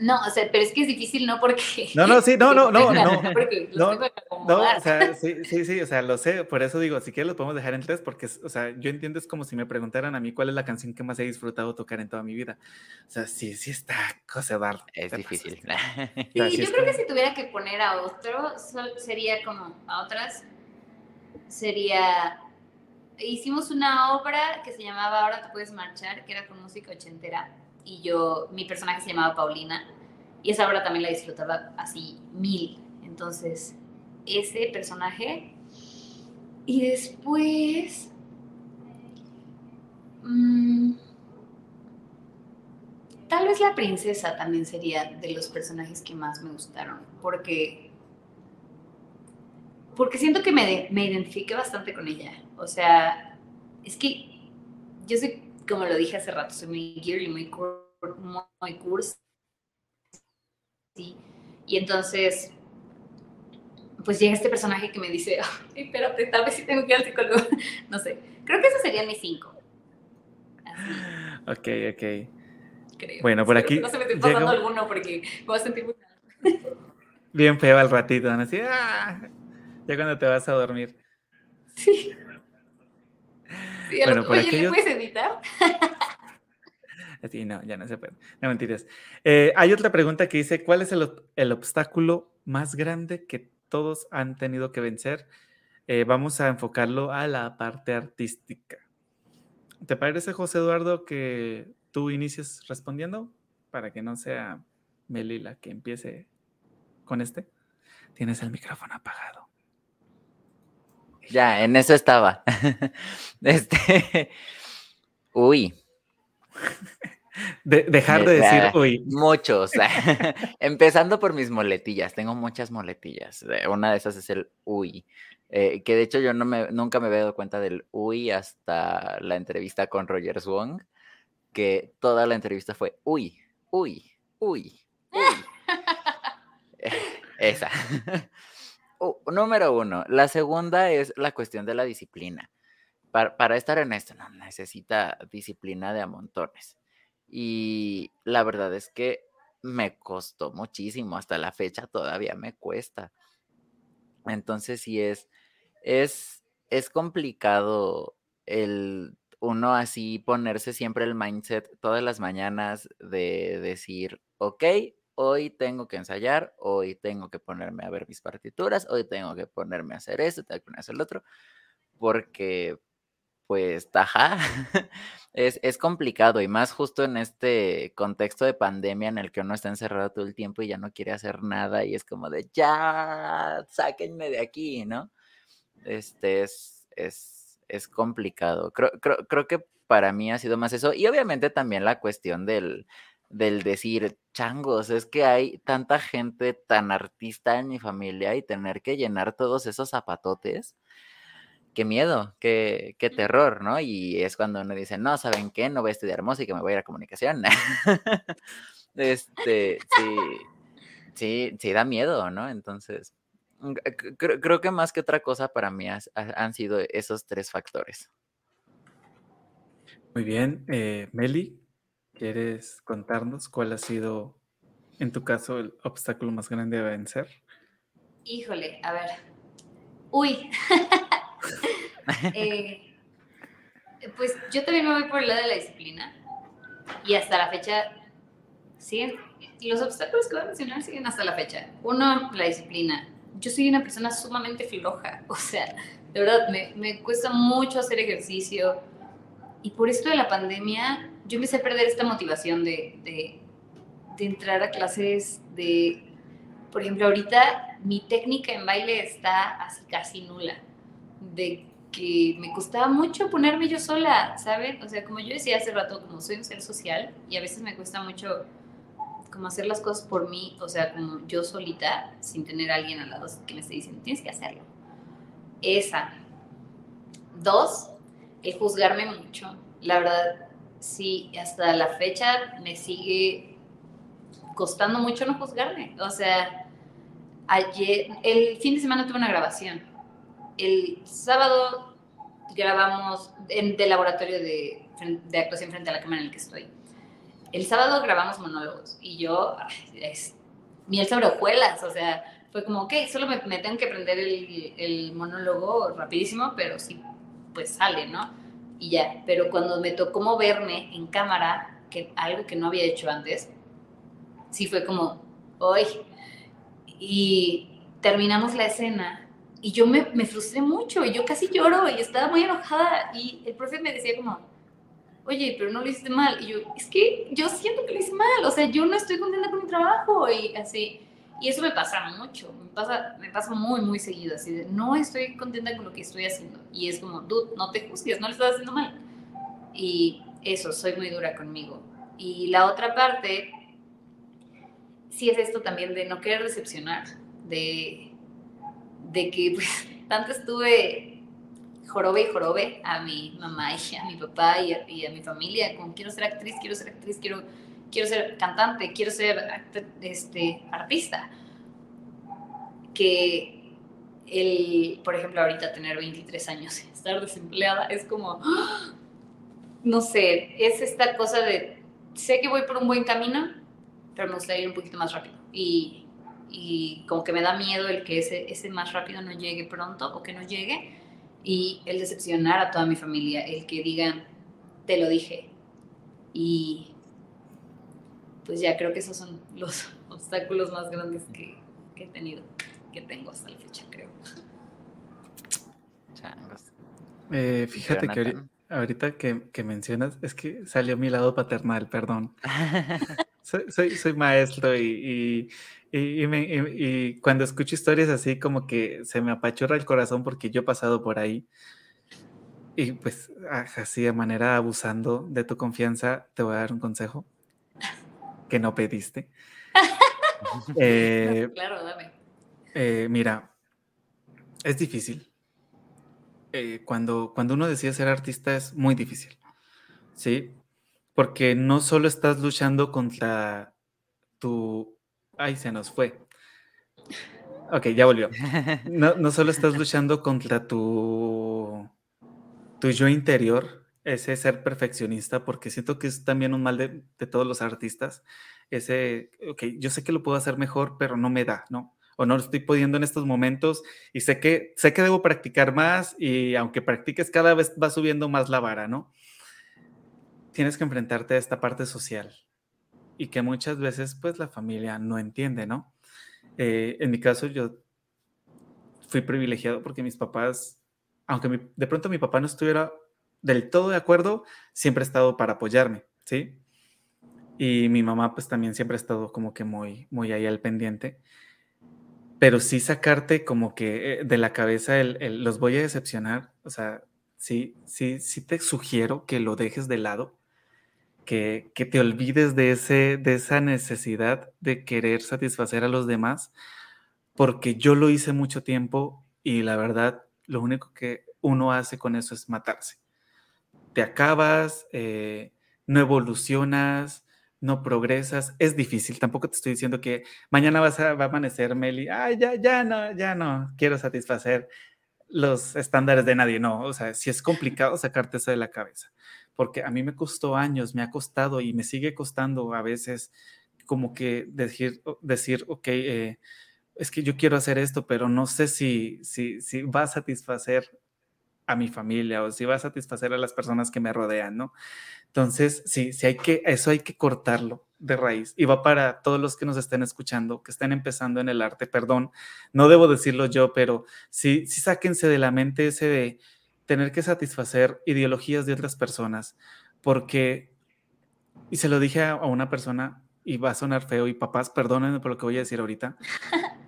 No, o sea, pero es que es difícil, no porque. No, no, sí, no, no, no, no. No. No, o sea, sí, sí, sí, o sea, lo sé, por eso digo, si quieres lo podemos dejar en tres, porque, o sea, yo entiendo es como si me preguntaran a mí cuál es la canción que más he disfrutado tocar en toda mi vida. O sea, sí, sí está, José Eduardo. Es difícil. Sí, yo creo que si tuviera que poner a otro, sería como a otras, sería, hicimos una obra que se llamaba Ahora te puedes marchar, que era con música ochentera, y yo, mi personaje se llamaba Paulina, y esa obra también la disfrutaba así mil, entonces, ese personaje, y después, mm, Tal vez la princesa también sería de los personajes que más me gustaron, porque porque siento que me, me identifiqué bastante con ella. O sea, es que yo soy, como lo dije hace rato, soy muy girly, muy, cur- muy, cursi. Y entonces, pues llega este personaje que me dice, "Ay, espérate, tal vez sí tengo que ir al psicólogo. No sé, creo que esos serían mis cinco. Así, Ok, ok. creo. Bueno, por Espero aquí que No se me esté pasando un- alguno porque me voy a sentir muy. Bien feo al ratito, ¿no? Así, ¡ah! Ya cuando te vas a dormir. Sí. Sí, Bueno, bueno, por Oye, aquellos- ¿le puedes editar? Así, no, ya no se puede. No, mentiras. Eh, hay otra pregunta que dice, ¿cuál es el obstáculo más grande que todos han tenido que vencer? Eh, vamos a enfocarlo a la parte artística. ¿Te parece, José Eduardo, que tú inicies respondiendo para que no sea Meli la que empiece con este? Tienes el micrófono apagado. Ya, en eso estaba. Este. Uy, De- dejar de decir, ah, uy, muchos. Empezando por mis moletillas. Tengo muchas moletillas. Una de esas es el uy. eh, que de hecho yo no me, nunca me había dado cuenta del uy hasta la entrevista con Roger Swan. Que toda la entrevista fue uy, uy, uy, uy. Esa. Número uno. La segunda es la cuestión de la disciplina. Para, estar en esto, no necesita disciplina de a montones. Y la verdad es que me costó muchísimo. Hasta la fecha todavía me cuesta. Entonces sí es, es, es complicado el uno así ponerse siempre el mindset todas las mañanas de decir, ok, hoy tengo que ensayar, hoy tengo que ponerme a ver mis partituras, hoy tengo que ponerme a hacer esto, tengo que ponerme a hacer lo otro, porque pues, ajá, es, es complicado y más justo en este contexto de pandemia en el que uno está encerrado todo el tiempo y ya no quiere hacer nada y es como de, ya, sáquenme de aquí, ¿no? Este es, es, es complicado. Creo, creo, creo que para mí ha sido más eso y obviamente también la cuestión del, del decir, changos, es que hay tanta gente tan artista en mi familia y tener que llenar todos esos zapatotes qué miedo, qué, qué terror, ¿no? Y es cuando uno dice, no, ¿saben qué? No voy a estudiar música, me voy a ir a comunicación. este, sí, sí, sí da miedo, ¿no? Entonces, mm, c- creo, creo que más que otra cosa para mí has- han sido esos tres factores. Muy bien, eh, Meli, ¿quieres contarnos cuál ha sido, en tu caso, el obstáculo más grande a vencer? Híjole, a ver. Uy. Eh, pues yo también me voy por el lado de la disciplina. Y hasta la fecha siguen. Los obstáculos que voy a mencionar siguen hasta la fecha. Uno, la disciplina. Yo soy una persona sumamente floja. O sea, de verdad, me, me cuesta mucho hacer ejercicio. Y por esto de la pandemia, yo empecé a perder esta motivación de, de, entrar a clases de. Por ejemplo, ahorita mi técnica en baile está así casi nula. De que me costaba mucho ponerme yo sola, ¿saben? O sea, como yo decía hace rato, como soy un ser social y a veces me cuesta mucho como hacer las cosas por mí, o sea, como yo solita, sin tener alguien al lado que me esté diciendo, tienes que hacerlo. Esa. Dos, el juzgarme mucho. La verdad, sí, hasta la fecha me sigue costando mucho no juzgarme. O sea, ayer, el fin de semana tuve una grabación. El sábado grabamos en, de laboratorio de, de actuación frente a la cámara en el que estoy. El sábado grabamos monólogos y yo, es miel sobre hojuelas, o sea, fue como, ok, solo me, me tengo que aprender el, el, monólogo rapidísimo, pero sí, pues sale, ¿no? Y ya, pero cuando me tocó moverme en cámara, que algo que no había hecho antes, sí fue como, hoy. Y terminamos la escena y yo me, me frustré mucho y yo casi lloro y estaba muy enojada y el profe me decía como, oye, pero no lo hiciste mal. Y yo, es que yo siento que lo hice mal, o sea, yo no estoy contenta con mi trabajo y así. Y eso me pasa mucho, me pasa, me pasa muy, muy seguido, así de, no estoy contenta con lo que estoy haciendo. Y es como, dude, no te juzgues, no lo estás haciendo mal. Y eso, soy muy dura conmigo. Y la otra parte, sí es esto también de no querer decepcionar, de, de que pues, tanto estuve jorobe y jorobe a mi mamá y a mi papá y a, mi familia, como quiero ser actriz, quiero ser actriz, quiero, quiero ser cantante, quiero ser este, artista. Que el, por ejemplo, ahorita tener 23 años estar desempleada es como, no sé, es esta cosa de, sé que voy por un buen camino, pero me gustaría ir un poquito más rápido. Y, y como que me da miedo el que ese, ese más rápido no llegue pronto o que no llegue y el decepcionar a toda mi familia, el que digan, te lo dije. Y pues ya creo que esos son los obstáculos más grandes que, he tenido, que tengo hasta la fecha, creo. Eh, fíjate que ahorita, que, mencionas, es que salió mi lado paternal, perdón. soy, soy, maestro y y, cuando escucho historias así, como que se me apachurra el corazón porque yo he pasado por ahí. Y pues así de manera abusando de tu confianza, te voy a dar un consejo que no pediste. Eh, claro, dame. Eh, mira, es difícil. Eh, cuando, cuando uno decide ser artista es muy difícil, ¿sí? Porque no solo estás luchando contra tu Ay, se nos fue. Ok, ya volvió. No, no solo estás luchando contra tu, tu yo interior, ese ser perfeccionista, porque siento que es también un mal de, todos los artistas. Ese, ok, yo sé que lo puedo hacer mejor, pero no me da, ¿no? O no lo estoy pudiendo en estos momentos y sé que, sé que debo practicar más y aunque practiques cada vez va subiendo más la vara, ¿no? Tienes que enfrentarte a esta parte social y que muchas veces pues la familia no entiende, ¿no? Eh, en mi caso yo fui privilegiado porque mis papás, aunque de pronto mi papá no estuviera del todo de acuerdo, siempre ha estado para apoyarme, ¿sí? Y mi mamá pues también siempre ha estado como que muy, muy ahí al pendiente. Pero sí sacarte como que eh, de la cabeza los voy a decepcionar, o sea, sí, sí, sí te sugiero que lo dejes de lado que, te olvides de, ese, de esa necesidad de querer satisfacer a los demás, porque yo lo hice mucho tiempo y la verdad, lo único que uno hace con eso es matarse. Te acabas, eh, no evolucionas, no progresas, es difícil. Tampoco te estoy diciendo que mañana vas a, va a amanecer Meli, ay, ya, ya no, ya no, quiero satisfacer los estándares de nadie. No, o sea, si es complicado sacarte eso de la cabeza porque a mí me costó años, me ha costado y me sigue costando a veces como que decir, decir ok, eh, es que yo quiero hacer esto, pero no sé si, si, si va a satisfacer a mi familia o si va a satisfacer a las personas que me rodean, ¿no? Entonces, sí, sí hay que, eso hay que cortarlo de raíz. Y va para todos los que nos estén escuchando, que estén empezando en el arte, perdón, no debo decirlo yo, pero sí, sí sáquense de la mente ese de, tener que satisfacer ideologías de otras personas, porque, y se lo dije a, una persona, y va a sonar feo, y papás, perdónenme por lo que voy a decir ahorita,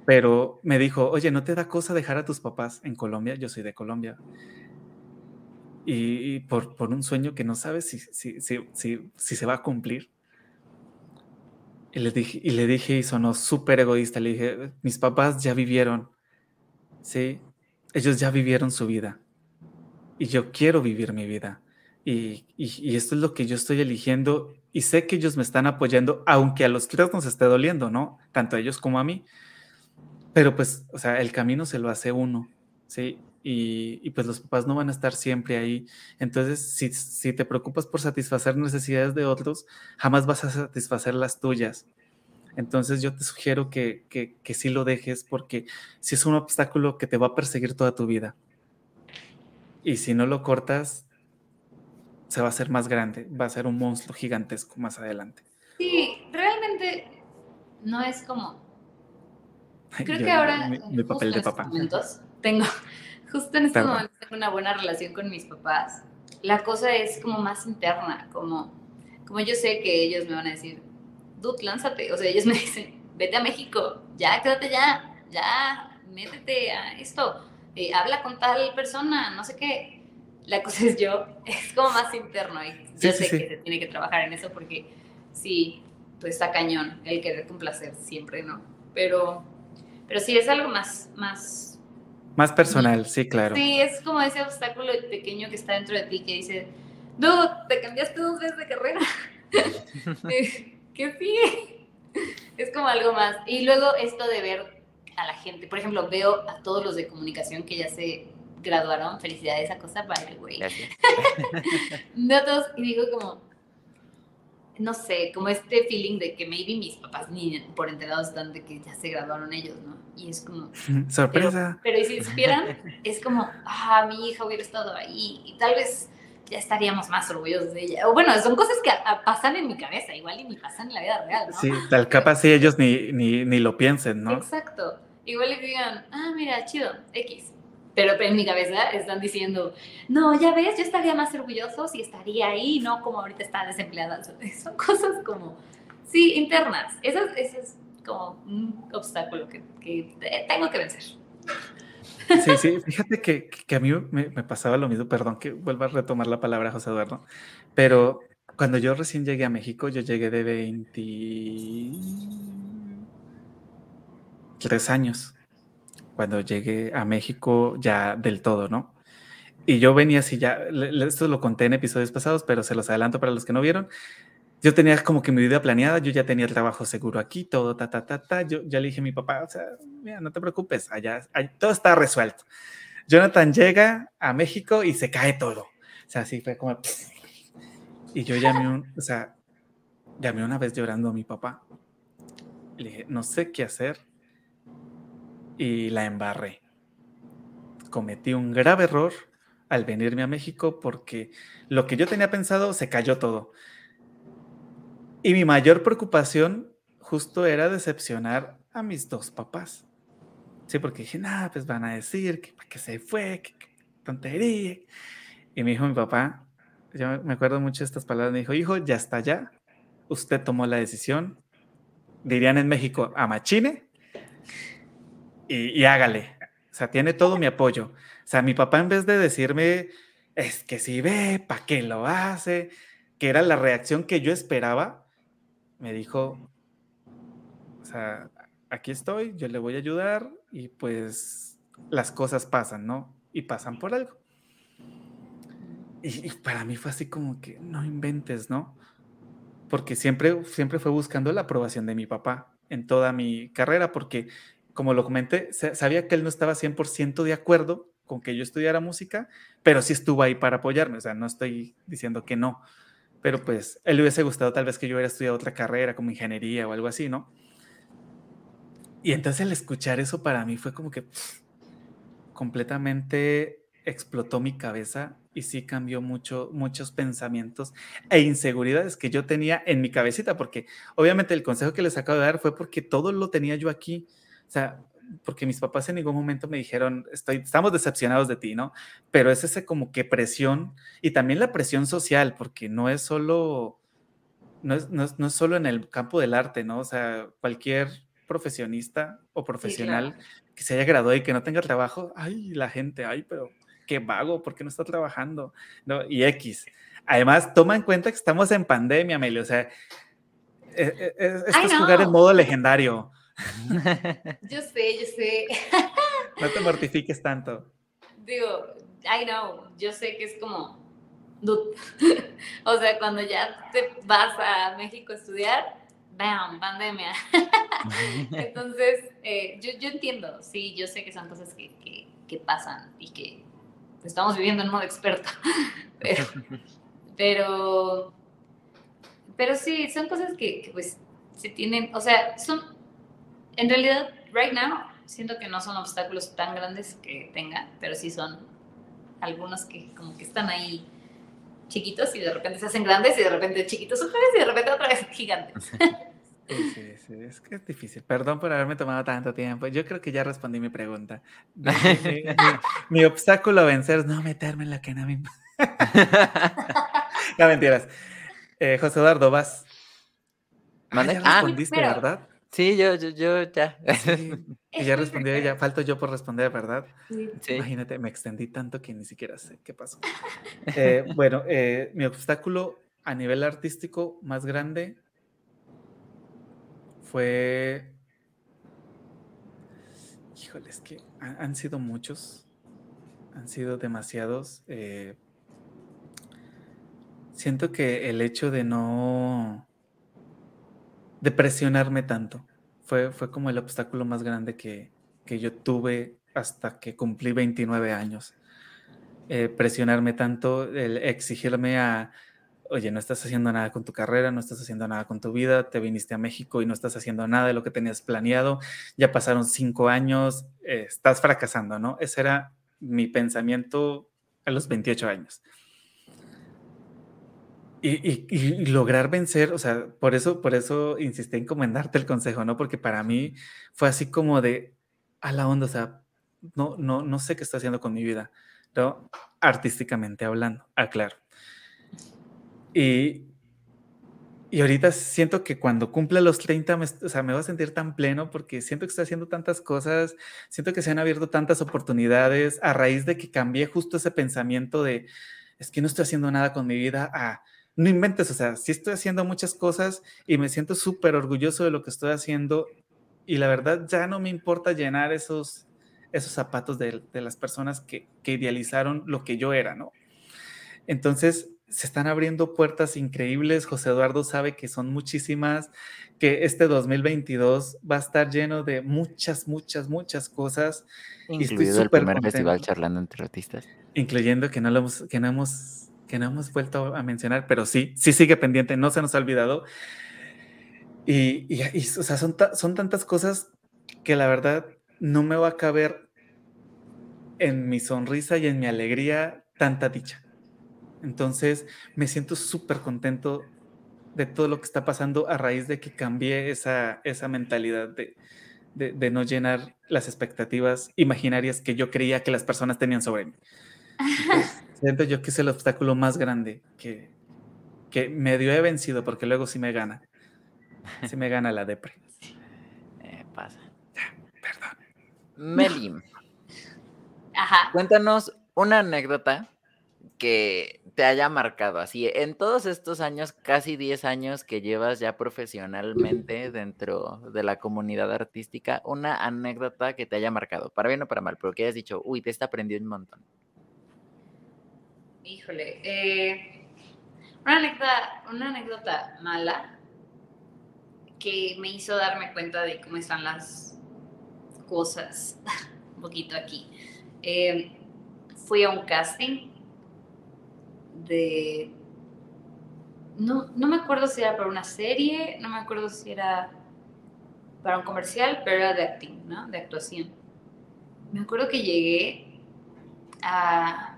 pero me dijo, oye, ¿no te da cosa dejar a tus papás en Colombia? Yo soy de Colombia. Y, por, un sueño que no sabes si, se va a cumplir. Y le dije, y le dije, y sonó súper egoísta, le dije, mis papás ya vivieron, ¿sí? Ellos ya vivieron su vida y yo quiero vivir mi vida. Y, esto es lo que yo estoy eligiendo y sé que ellos me están apoyando, aunque a los tres nos esté doliendo, ¿no? Tanto a ellos como a mí. Pero pues, o sea, el camino se lo hace uno, ¿sí? Y, pues los papás no van a estar siempre ahí. Entonces, si, si te preocupas por satisfacer necesidades de otros, jamás vas a satisfacer las tuyas. Entonces yo te sugiero que, que, que sí lo dejes porque si es un obstáculo que te va a perseguir toda tu vida. Y si no lo cortas, se va a hacer más grande, va a ser un monstruo gigantesco más adelante. Sí, realmente no es como... Creo que ahora... Mi, papel de papá. Momentos, tengo, justo en estos momentos tengo una buena relación con mis papás. La cosa es como más interna, como, como yo sé que ellos me van a decir, dude, lánzate. O sea, ellos me dicen, vete a México, ya, quédate ya, ya, métete a esto, eh, habla con tal persona, no sé qué. La cosa es yo, es como más interno y yo sé que se tiene que trabajar en eso porque sí, pues está cañón el querer complacer siempre, ¿no? Pero, pero sí es algo más, más... Más personal, sí, claro. Sí, es como ese obstáculo pequeño que está dentro de ti que dice, dude, te cambiaste dos veces de carrera. ¿Qué sigue? Es como algo más. Y luego esto de ver a la gente, por ejemplo, veo a todos los de comunicación que ya se graduaron, felicidades a cosa, by the way. no todos, y digo como, no sé, como este feeling de que maybe mis papás ni por enterados están de que ya se graduaron ellos, ¿no? Y es como... Sorpresa. Pero, y si supieran, es como, ah, mi hija hubiera estado ahí y tal vez ya estaríamos más orgullosos de ella. O bueno, son cosas que pasan en mi cabeza, igual y ni pasan en la vida real, ¿no? Sí, tal capaz si ellos ni, ni, ni lo piensen, ¿no? Exacto. Igual y digan, ah, mira, chido, X. Pero en mi cabeza están diciendo, no, ya ves, yo estaría más orgulloso si estaría ahí, no como ahorita está desempleada. Son cosas como, sí, internas. Eso, es como un obstáculo que, que tengo que vencer. Sí, sí, fíjate que, que a mí me, me, pasaba lo mismo, perdón que vuelva a retomar la palabra José Eduardo, pero cuando yo recién llegué a México, yo llegué de 23 años, cuando llegué a México ya del todo, ¿no? Y yo venía así ya, esto lo conté en episodios pasados, pero se los adelanto para los que no vieron, yo tenía como que mi vida planeada, yo ya tenía el trabajo seguro aquí, todo, ta, ta, ta, ta. Yo ya le dije a mi papá, o sea, mira, no te preocupes, allá, todo está resuelto. Jonathan llega a México y se cae todo. O sea, así fue como... Y yo llamé, un, o sea, llamé una vez llorando a mi papá. Le dije, no sé qué hacer. Y la embarré. Cometí un grave error al venirme a México porque lo que yo tenía pensado se cayó todo. Y mi mayor preocupación justo era decepcionar a mis dos papás. Sí, porque dije, nada, pues van a decir que, que se fue, que, tontería. Y me dijo mi papá, yo me acuerdo mucho de estas palabras, me dijo, hijo, ya está ya, usted tomó la decisión, dirían en México, a machine, y, y hágale. O sea, tiene todo mi apoyo. O sea, mi papá en vez de decirme, es que si ve, ¿para qué lo hace? Que era la reacción que yo esperaba, me dijo, o sea, aquí estoy, yo le voy a ayudar y pues las cosas pasan, ¿no? Y pasan por algo. Y, para mí fue así como que no inventes, ¿no? Porque siempre, siempre fue buscando la aprobación de mi papá en toda mi carrera, porque como lo comenté, sabía que él no estaba 100% de acuerdo con que yo estudiara música, pero sí estuvo ahí para apoyarme, o sea, no estoy diciendo que no, pero pues él le hubiese gustado tal vez que yo hubiera estudiado otra carrera como ingeniería o algo así, ¿no? Y entonces al escuchar eso para mí fue como que completamente explotó mi cabeza y sí cambió mucho, muchos pensamientos e inseguridades que yo tenía en mi cabecita, porque obviamente el consejo que les acabo de dar fue porque todo lo tenía yo aquí. O sea, porque mis papás en ningún momento me dijeron, Estoy, estamos decepcionados de ti, ¿no? Pero es ese como que presión y también la presión social, porque no es solo, no es, no es, solo en el campo del arte, ¿no? O sea, cualquier profesionista o profesional que se haya graduado y que no tenga trabajo, ay, la gente, ay, pero qué vago, ¿por qué no está trabajando? ¿No? Y X. Además, toma en cuenta que estamos en pandemia, Amelia, o sea, e, e, e, esto es jugar en modo legendario. yo sé, yo sé. no te mortifiques tanto. Digo, I know, yo sé que es como, o sea, cuando ya te vas a México a estudiar, bam, pandemia. Entonces, eh, yo, yo, entiendo, sí, yo sé que son cosas que, que, que pasan y que estamos viviendo en modo experto, pero, pero, pero sí, son cosas que, que pues si tienen, o sea, son, en realidad, right now, siento que no son obstáculos tan grandes que tenga, pero sí son algunos que como que están ahí chiquitos y de repente se hacen grandes y de repente chiquitos otra vez y de repente otra vez gigantes. Sí, sí, sí, es que es difícil. Perdón por haberme tomado tanto tiempo. Yo creo que ya respondí mi pregunta. Mi, mi- mi- obstáculo a vencer es no meterme en la que no me... no, mentiras. Eh, José Eduardo, vas. Ah, ¿Mande? ya Ah, respondiste, pero- ¿verdad? Sí, yo, yo, yo ya. Sí. Y ya respondió ella. Falto yo por responder, ¿verdad? Sí. Imagínate, me extendí tanto que ni siquiera sé qué pasó. Eh, bueno, eh, mi obstáculo a nivel artístico más grande fue. Híjole, es que han, han sido muchos. Han sido demasiados. eh, siento que el hecho de no. De presionarme tanto. Fue, fue como el obstáculo más grande que, que yo tuve hasta que cumplí 29 años. Eh, presionarme tanto, el exigirme a, oye, no estás haciendo nada con tu carrera, no estás haciendo nada con tu vida, te viniste a México y no estás haciendo nada de lo que tenías planeado, ya pasaron cinco años, eh, estás fracasando, ¿no? Ese era mi pensamiento a los 28 años. Y, y- y lograr vencer, o sea, por eso, por eso insistí en comendarte el consejo, ¿no? Porque para mí fue así como de a la onda, o sea, no, no, no sé qué estoy haciendo con mi vida, ¿no? Artísticamente hablando, aclaro. Y, y ahorita siento que cuando cumpla los 30, me, o sea, me voy a sentir tan pleno porque siento que estoy haciendo tantas cosas, siento que se han abierto tantas oportunidades a raíz de que cambié justo ese pensamiento de, es que no estoy haciendo nada con mi vida, a, no inventes, o sea, sí estoy haciendo muchas cosas y me siento súper orgulloso de lo que estoy haciendo y la verdad ya no me importa llenar esos, esos zapatos de, de las personas que, que idealizaron lo que yo era, ¿no? Entonces, se están abriendo puertas increíbles. José Eduardo sabe que son muchísimas, que este 2022 va a estar lleno de muchas, muchas, muchas cosas, estoy Incluido el primer festival charlando entre artistas. incluyendo que no, lo que no hemos, que no hemos vuelto a mencionar, pero sí, sí sigue pendiente, no se nos ha olvidado. Y, y- y, o sea, son, ta- son tantas cosas que la verdad no me va a caber en mi sonrisa y en mi alegría tanta dicha. Entonces, me siento súper contento de todo lo que está pasando a raíz de que cambié esa, esa mentalidad de, de- de no llenar las expectativas imaginarias que yo creía que las personas tenían sobre mí. Entonces, siento yo que es el obstáculo más grande que, que medio he vencido, porque luego sí me gana. Sí me gana la depre. Eh, pasa. Perdón. Meli, Ajá. cuéntanos una anécdota que te haya marcado así en todos estos años, casi 10 años que llevas ya profesionalmente dentro de la comunidad artística, una anécdota que te haya marcado, para bien o para mal, pero que hayas dicho, uy, te esta aprendió un montón. Híjole, eh, una, anécdota, mala que me hizo darme cuenta de cómo están las cosas un poquito aquí. Eh, fui a un casting de... No, no me acuerdo si era para una serie, no me acuerdo si era para un comercial, pero era de acting, ¿no? De actuación. Me acuerdo que llegué a,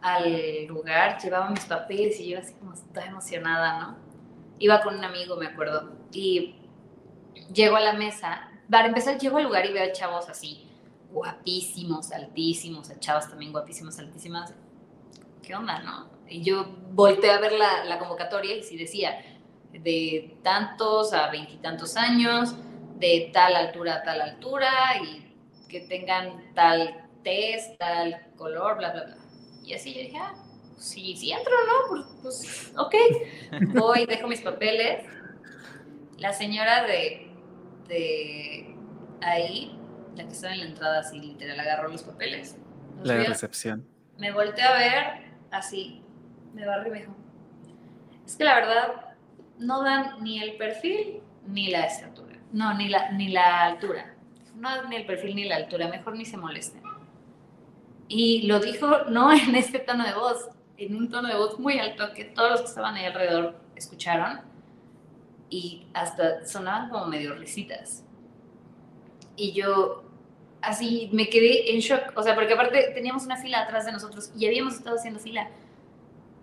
al lugar, llevaba mis papeles y yo así como estaba emocionada, ¿no? Iba con un amigo, me acuerdo, y llego a la mesa, para empezar llego al lugar y veo a chavos así, guapísimos, altísimos, a chavas también guapísimas, altísimas. ¿Qué onda, no? Y yo volteé a ver la, la convocatoria y sí decía, de tantos a veintitantos años, de tal altura a tal altura, y que tengan tal test, tal color, bla, bla, bla. Y así yo dije, ah, sí, sí entro, ¿no? Pues, pues, ok. Voy, dejo mis papeles. La señora de, de ahí, la que estaba en la entrada, así literal, agarró los papeles. Los La de recepción. me volteé a ver así, me barrió y me dijo, es que la verdad no dan ni el perfil ni la estatura, no, ni la, ni la altura, no dan ni el perfil ni la altura, mejor ni se molesten. Y lo dijo no en este tono de voz, en un tono de voz muy alto que todos los que estaban ahí alrededor escucharon. y hasta sonaban como medio risitas. Y yo así me quedé en shock, o sea, porque aparte teníamos una fila atrás de nosotros y habíamos estado haciendo fila.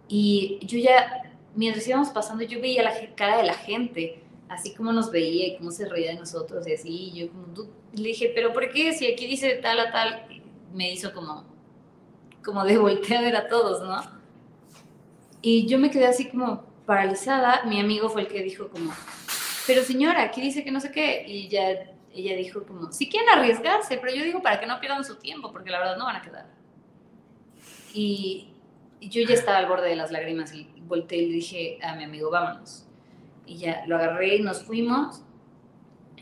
Y yo ya, mientras íbamos pasando, yo veía la cara de la gente, así como nos veía y cómo se reía de nosotros y así. Y yo como, le dije, pero ¿por qué? Si aquí dice tal a tal, me hizo como, como de voltear a ver a todos, ¿no? Y yo me quedé así como paralizada. Mi amigo fue el que dijo como, pero señora, aquí dice que no sé qué. Y ya ella dijo como, si quieren arriesgarse, pero yo digo para que no pierdan su tiempo, porque la verdad no van a quedar. Y, yo ya estaba al borde de las lágrimas y volteé y le dije a mi amigo, vámonos. Y ya lo agarré y nos fuimos.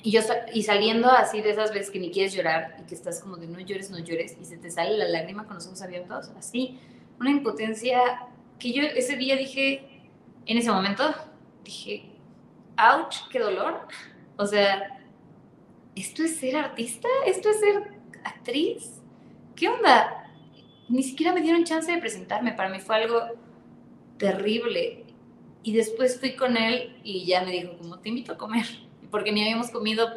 Y yo y saliendo así de esas veces que ni quieres llorar y que estás como de no llores, no llores y se te sale la lágrima con los ojos abiertos, así, una impotencia que yo ese día dije, en ese momento, dije, ouch, qué dolor. O sea, ¿esto es ser artista? ¿Esto es ser actriz? ¿Qué onda? Ni siquiera me dieron chance de presentarme, para mí fue algo terrible. Y después fui con él y ya me dijo, como, te invito a comer, porque ni habíamos comido,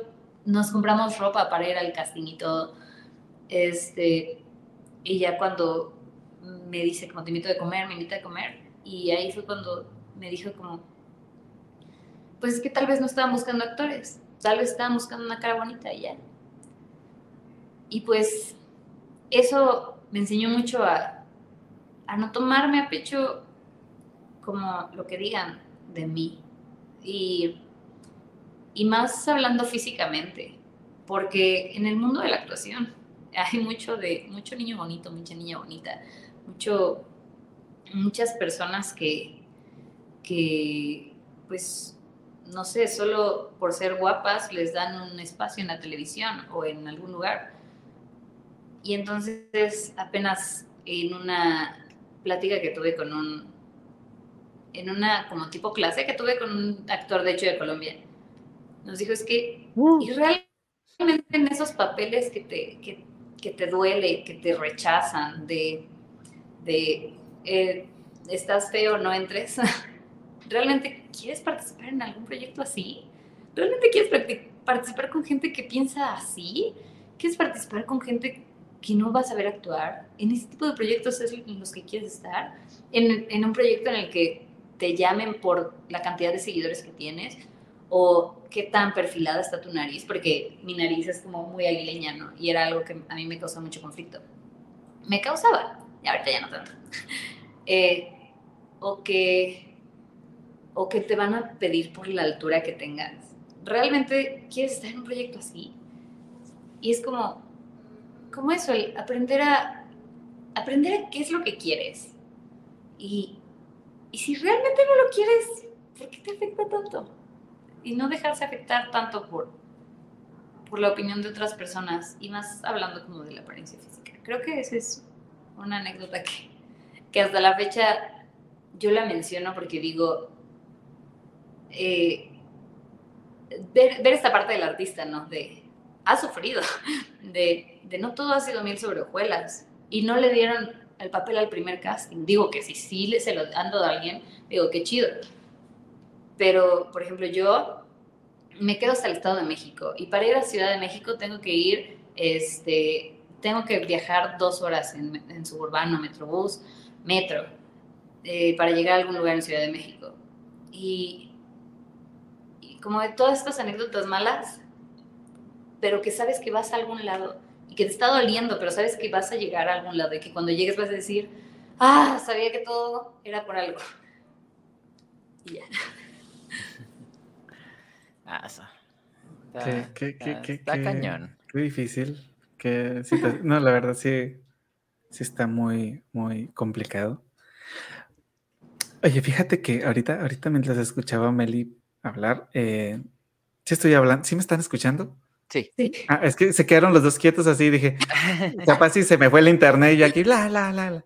nos compramos ropa para ir al casting y todo. Este, y ya cuando me dice, como, te invito a comer, me invita a comer, y ahí fue cuando me dijo como, pues es que tal vez no estaban buscando actores, tal vez estaban buscando una cara bonita y ya. Y pues eso me enseñó mucho a, a no tomarme a pecho como lo que digan de mí. Y, y más hablando físicamente, porque en el mundo de la actuación hay mucho de mucho niño bonito, mucha niña bonita, mucho muchas personas que que pues no sé, solo por ser guapas les dan un espacio en la televisión o en algún lugar. Y entonces apenas en una plática que tuve con un, en una como tipo clase que tuve con un actor de hecho de Colombia, nos dijo es que uh. y realmente en esos papeles que te, que, que te duele, que te rechazan, de, de eh, estás feo, no entres. ¿Realmente quieres participar en algún proyecto así? ¿Realmente quieres participar con gente que piensa así? ¿Quieres participar con gente que no va a saber actuar? ¿En ese tipo de proyectos es en los que quieres estar? ¿En, en un proyecto en el que te llamen por la cantidad de seguidores que tienes? ¿O qué tan perfilada está tu nariz? Porque mi nariz es como muy aguileña, ¿no? Y era algo que a mí me causó mucho conflicto. Me causaba, y ahorita ya no tanto. Eh, o que o que te van a pedir por la altura que tengas. ¿Realmente quieres estar en un proyecto así? Y es como, como eso, el aprender a, aprender a qué es lo que quieres. Y, y si realmente no lo quieres, ¿por qué te afecta tanto? Y no dejarse afectar tanto por, por la opinión de otras personas y más hablando como de la apariencia física. Creo que esa es una anécdota que, que hasta la fecha yo la menciono porque digo, eh, ver, esta parte del artista, ¿no? De, ha sufrido, de, de no todo ha sido mil sobre hojuelas y no le dieron el papel al primer casting. Digo que si sí se lo han dado a alguien, digo que chido. Pero, por ejemplo, yo me quedo hasta el Estado de México y para ir a Ciudad de México tengo que ir, este, tengo que viajar dos horas en, suburbano, metrobús, metro, eh, para llegar a algún lugar en Ciudad de México. Y como de todas estas anécdotas malas, pero que sabes que vas a algún lado y que te está doliendo, pero sabes que vas a llegar a algún lado y que cuando llegues vas a decir, ah, sabía que todo era por algo. Y ya. Ah, eso. Está, cañón. Qué difícil. Que, no, la verdad sí, sí está muy, muy complicado. Oye, fíjate que ahorita, ahorita mientras escuchaba a Meli hablar. Eh, sí estoy hablando, ¿sí me están escuchando? Sí. Ah, es que se quedaron los dos quietos así, dije, capaz si se me fue el internet y aquí, la, la, la, la.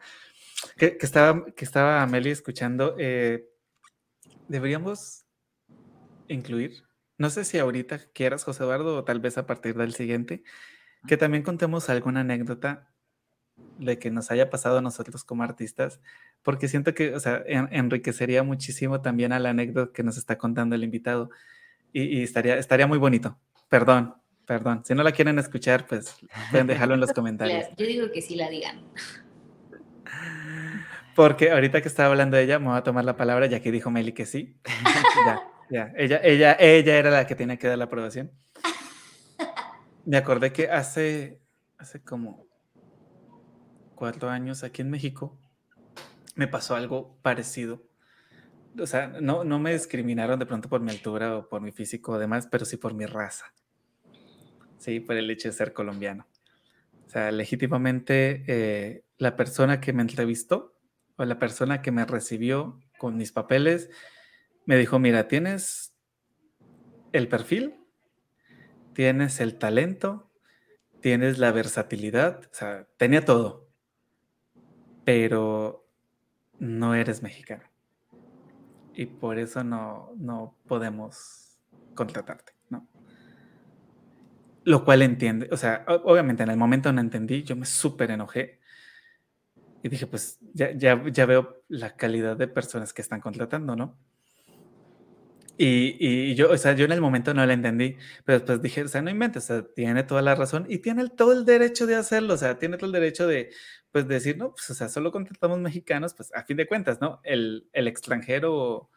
Que, estaba, que estaba Amelie escuchando. Eh, deberíamos incluir, no sé si ahorita quieras, José Eduardo, o tal vez a partir del siguiente, que también contemos alguna anécdota de que nos haya pasado a nosotros como artistas, porque siento que, o sea, enriquecería muchísimo también a la anécdota que nos está contando el invitado y, estaría, estaría muy bonito. Perdón, perdón. Si no la quieren escuchar, pues pueden dejarlo en los comentarios. Yo digo que sí la digan. Porque ahorita que estaba hablando de ella, me voy a tomar la palabra, ya que dijo Meli que sí. ya, ya. Ella, ella, ella era la que tiene que dar la aprobación. Me acordé que hace, hace como cuatro años aquí en México me pasó algo parecido. O sea, no, no me discriminaron de pronto por mi altura o por mi físico o demás, pero sí por mi raza. Sí, por el hecho de ser colombiano. O sea, legítimamente eh, la persona que me entrevistó o la persona que me recibió con mis papeles me dijo, mira, tienes el perfil, tienes el talento, tienes la versatilidad, o sea, tenía todo, pero no eres mexicano. Y por eso no, no podemos contratarte, ¿no? Lo cual entiende, o sea, obviamente en el momento no entendí, yo me súper enojé y dije, pues ya, ya, ya veo la calidad de personas que están contratando, ¿no? Y, yo, o sea, yo en el momento no la entendí, pero después dije, o sea, no inventes, o sea, tiene toda la razón y tiene todo el derecho de hacerlo, o sea, tiene todo el derecho de, pues, decir, no, pues, o sea, solo contratamos mexicanos, pues, a fin de cuentas, ¿no? El, el extranjero o,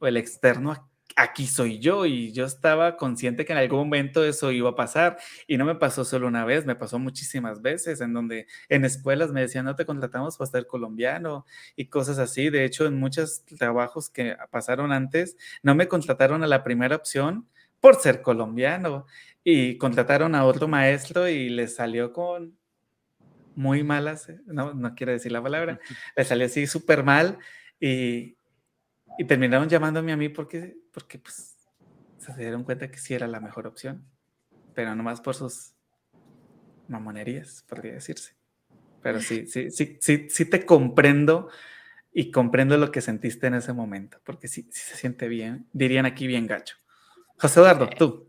o el externo aquí soy yo y yo estaba consciente que en algún momento eso iba a pasar y no me pasó solo una vez, me pasó muchísimas veces en donde en escuelas me decían no te contratamos para ser colombiano y cosas así. De hecho, en muchos trabajos que pasaron antes, no me contrataron a la primera opción por ser colombiano y contrataron a otro maestro y le salió con muy malas, no, no quiero decir la palabra, le salió así súper mal y, y terminaron llamándome a mí porque, porque pues, se dieron cuenta que sí era la mejor opción, pero nomás por sus mamonerías, podría decirse. Pero sí, sí, sí, sí, sí te comprendo y comprendo lo que sentiste en ese momento, porque sí, sí se siente bien, dirían aquí bien gacho. José Eduardo, tú.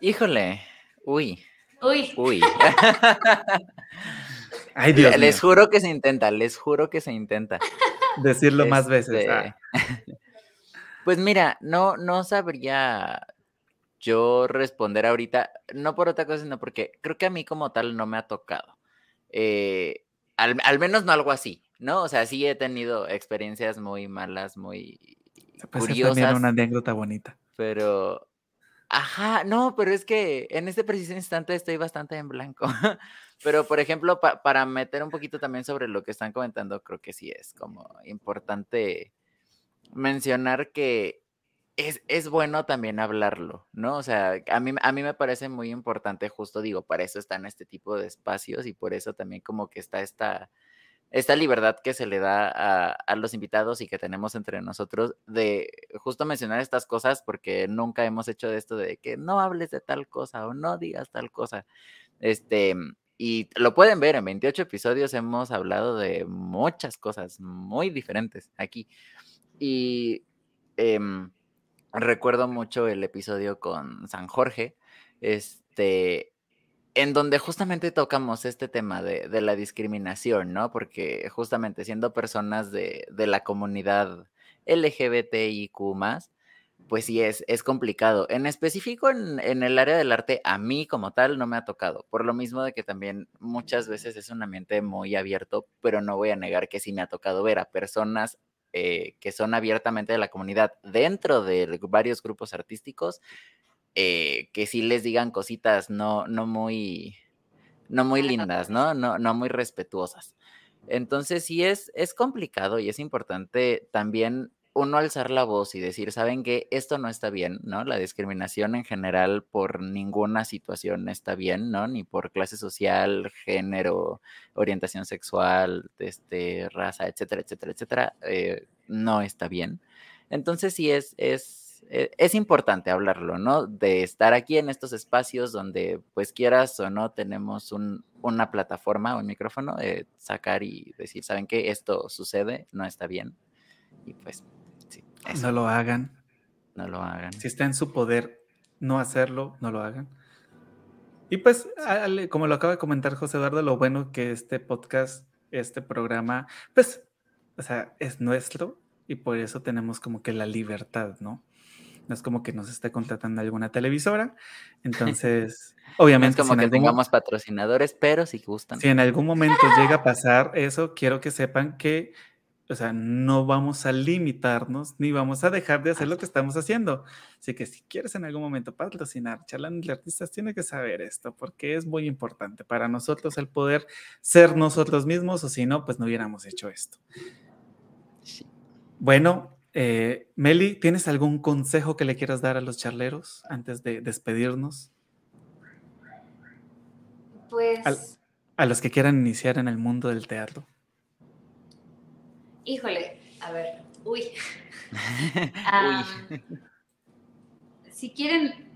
Híjole, uy. Uy. Uy. Ay, Dios les juro que se intenta, les juro que se intenta. Decirlo más veces. Ah. Este, pues mira, no, no sabría yo responder ahorita, no por otra cosa, sino porque creo que a mí como tal no me ha tocado. Eh, al, menos no algo así, ¿no? O sea, sí he tenido experiencias muy malas, muy curiosas. También una anécdota bonita. Pero, ajá, no, pero es que en este preciso instante estoy bastante en blanco. Pero, por ejemplo, para meter un poquito también sobre lo que están comentando, creo que sí es como importante mencionar que es, es, bueno también hablarlo, ¿no? O sea, a mí, a mí me parece muy importante, justo digo, para eso están este tipo de espacios y por eso también como que está esta, esta libertad que se le da a, a, los invitados y que tenemos entre nosotros de justo mencionar estas cosas porque nunca hemos hecho de esto de que no hables de tal cosa o no digas tal cosa. Este, y lo pueden ver, en 28 episodios hemos hablado de muchas cosas muy diferentes aquí. Y em, recuerdo mucho el episodio con San Jorge, este, en donde justamente tocamos este tema de, de la discriminación, ¿no? Porque justamente siendo personas de, de la comunidad LGBTIQ, pues sí es, es complicado. En específico en, el área del arte, a mí como tal no me ha tocado, por lo mismo de que también muchas veces es un ambiente muy abierto, pero no voy a negar que sí me ha tocado ver a personas eh, que son abiertamente de la comunidad dentro de varios grupos artísticos, eh, que sí les digan cositas no, no muy, no muy lindas, ¿no? No, no muy respetuosas. Entonces sí es, es complicado y es importante también uno alzar la voz y decir, saben que esto no está bien, ¿no? La discriminación en general por ninguna situación está bien, ¿no? Ni por clase social, género, orientación sexual, este, raza, etcétera, etcétera, etcétera, eh, no está bien. Entonces sí es, es, e, es importante hablarlo, ¿no? De estar aquí en estos espacios donde, pues quieras o no, tenemos un, una plataforma, un micrófono, de sacar y decir, ¿saben qué? Esto sucede, no está bien. Y pues no lo hagan. No lo hagan. Si está en su poder no hacerlo, no lo hagan. Y pues, como lo acaba de comentar José Eduardo, lo bueno que este podcast, este programa, pues, o sea, es nuestro y por eso tenemos como que la libertad, ¿no? No es como que nos esté contratando alguna televisora. Entonces, obviamente. es como que tengamos patrocinadores, pero si gustan. Si en algún momento llega a pasar eso, quiero que sepan que o sea, no vamos a limitarnos ni vamos a dejar de hacer lo que estamos haciendo. Así que si quieres en algún momento patrocinar charlando de artistas, tienes que saber esto porque es muy importante para nosotros el poder ser nosotros mismos o si no, pues no hubiéramos hecho esto. Bueno, eh, Meli, ¿tienes algún consejo que le quieras dar a los charleros antes de despedirnos? Pues... a los que quieran iniciar en el mundo del teatro. Híjole, a ver, uy. Si quieren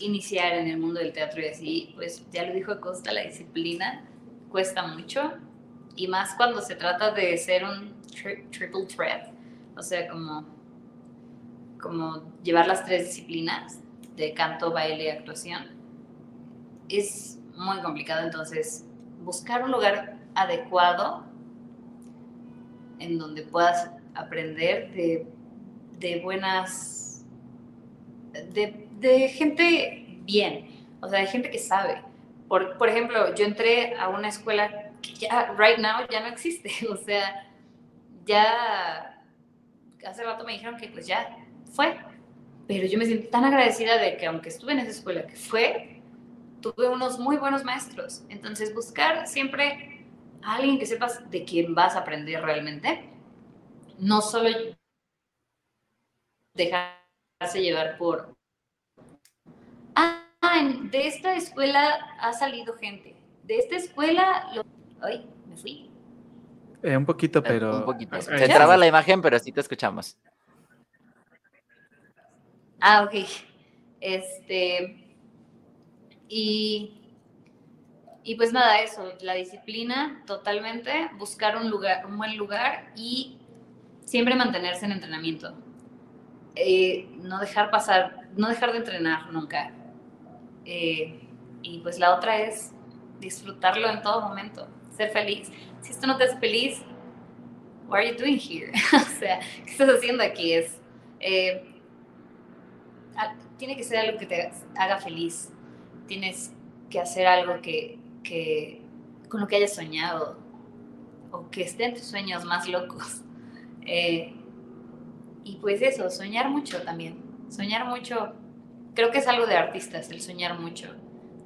iniciar en el mundo del teatro y así, pues ya lo dijo Costa, la disciplina cuesta mucho y más cuando se trata de ser un triple threat, o sea, como, como llevar las tres disciplinas de canto, baile y actuación, es muy complicado, entonces buscar un lugar adecuado en donde puedas aprender de, buenas, de, gente bien, o sea, de gente que sabe. Por, por ejemplo, yo entré a una escuela que ya, right now, ya no existe, o sea, ya hace rato me dijeron que pues ya fue, pero yo me siento tan agradecida de que aunque estuve en esa escuela que fue, tuve unos muy buenos maestros. Entonces, buscar siempre alguien que sepas de quién vas a aprender realmente, no solo dejarse llevar por, ah, de esta escuela ha salido gente, de esta escuela, lo... ay, me fui. Eh, un poquito, pero... Un poquito. Se traba la imagen, pero sí te escuchamos. Ah, ok. Este, y y pues nada, eso, la disciplina totalmente, buscar un lugar, un buen lugar y siempre mantenerse en entrenamiento. Eh, no dejar pasar, no dejar de entrenar nunca. Eh, y pues la otra es disfrutarlo en todo momento, ser feliz. Si esto no te hace feliz, what are you doing here? o sea, ¿qué estás haciendo aquí? Es, eh, tiene que ser algo que te haga feliz. Tienes que hacer algo que, con lo que hayas soñado o que estén tus sueños más locos. Eh, y pues eso, soñar mucho también. Soñar mucho, creo que es algo de artistas, el soñar mucho.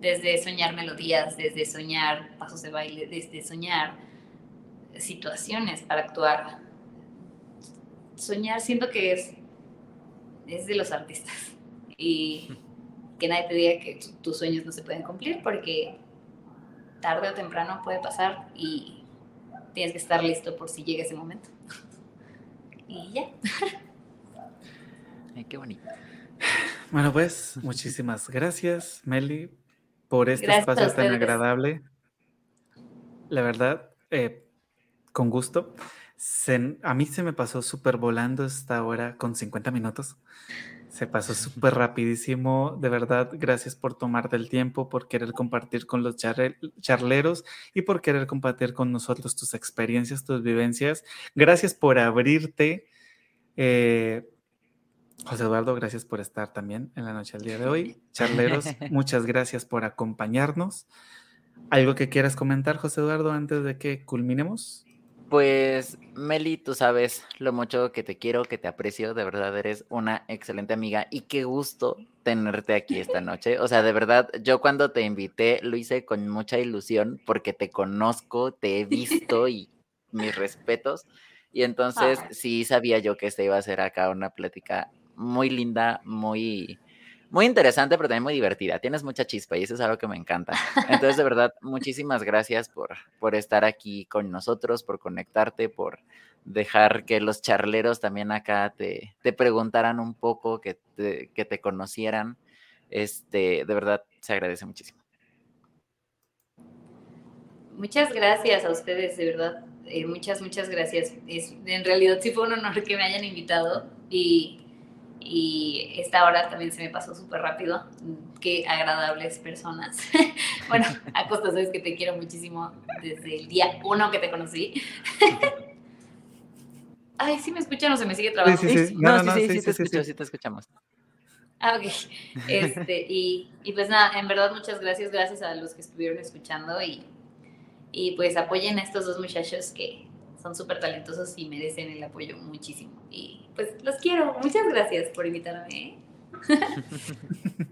Desde soñar melodías, desde soñar pasos de baile, desde soñar situaciones para actuar. Soñar siento que es, es de los artistas. Y que nadie te diga que tus sueños no se pueden cumplir porque tarde o temprano puede pasar y tienes que estar listo por si llega ese momento. y ya. Ay, qué bonito. Bueno, pues muchísimas gracias, Meli, por este espacio tan agradable. La verdad, eh, con gusto. a mí se me pasó súper volando esta hora con 50 minutos. Se pasó súper rapidísimo, de verdad, gracias por tomarte el tiempo, por querer compartir con los charleros y por querer compartir con nosotros tus experiencias, tus vivencias. Gracias por abrirte. Eh, José Eduardo, gracias por estar también en la noche del día de hoy. Charleros, muchas gracias por acompañarnos. ¿Algo que quieras comentar, José Eduardo, antes de que culminemos? Pues, Meli, tú sabes lo mucho que te quiero, que te aprecio, de verdad eres una excelente amiga y qué gusto tenerte aquí esta noche. O sea, de verdad, yo cuando te invité lo hice con mucha ilusión porque te conozco, te he visto y mis respetos. Y entonces sí sabía yo que esta iba a ser acá una plática muy linda, muy muy interesante, pero también muy divertida. Tienes mucha chispa y eso es algo que me encanta. Entonces, de verdad, muchísimas gracias por, por estar aquí con nosotros, por conectarte, por dejar que los charleros también acá te, te preguntaran un poco, que te, que te conocieran. Este, de verdad, se agradece muchísimo. Muchas gracias a ustedes, de verdad. Eh, muchas, muchas gracias. Es, en realidad sí fue un honor que me hayan invitado y y esta hora también se me pasó súper rápido. Qué agradables personas. bueno, Acosta, sabes que te quiero muchísimo desde el día uno que te conocí. Ay, ¿sí me escuchan o se me sigue trabajando? Sí, sí, sí. No, No, no, sí, sí, sí, sí, sí, te sí, escucho, sí. sí te escuchamos. Ah, ok. Este, y, y pues nada, en verdad muchas gracias, gracias a los que estuvieron escuchando y, y pues apoyen a estos dos muchachos que son súper talentosos y merecen el apoyo muchísimo. Y pues los quiero. Muchas gracias por invitarme. ¿eh?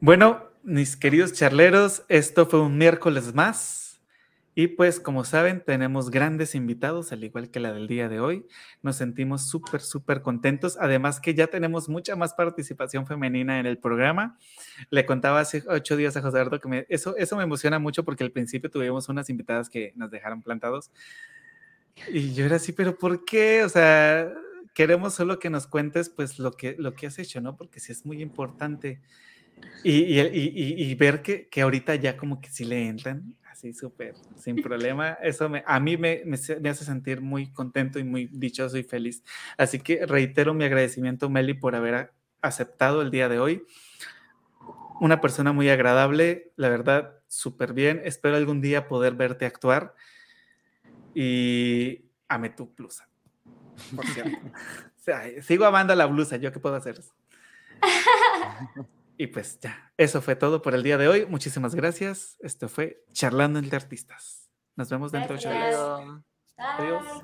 Bueno, mis queridos charleros, esto fue un miércoles más. Y pues, como saben, tenemos grandes invitados, al igual que la del día de hoy. Nos sentimos súper, súper contentos. Además que ya tenemos mucha más participación femenina en el programa. Le contaba hace ocho días a José Eduardo que me- eso, eso me emociona mucho porque al principio tuvimos unas invitadas que nos dejaron plantados. Y yo era así, pero ¿por qué? O sea, queremos solo que nos cuentes pues lo que, lo que has hecho, ¿no? Porque sí es muy importante. Y, y, y- y- ver que, que ahorita ya como que sí le entran, así súper, sin problema, eso me, a mí me, me, me hace sentir muy contento y muy dichoso y feliz. Así que reitero mi agradecimiento, Meli, por haber aceptado el día de hoy. Una persona muy agradable, la verdad, súper bien. Espero algún día poder verte actuar. Y ame tu blusa, por cierto. O sea, sigo amando la blusa, ¿yo qué puedo hacer? Y pues ya, eso fue todo por el día de hoy. Muchísimas gracias. Esto fue Charlando entre Artistas. Nos vemos dentro de ocho días. Adiós.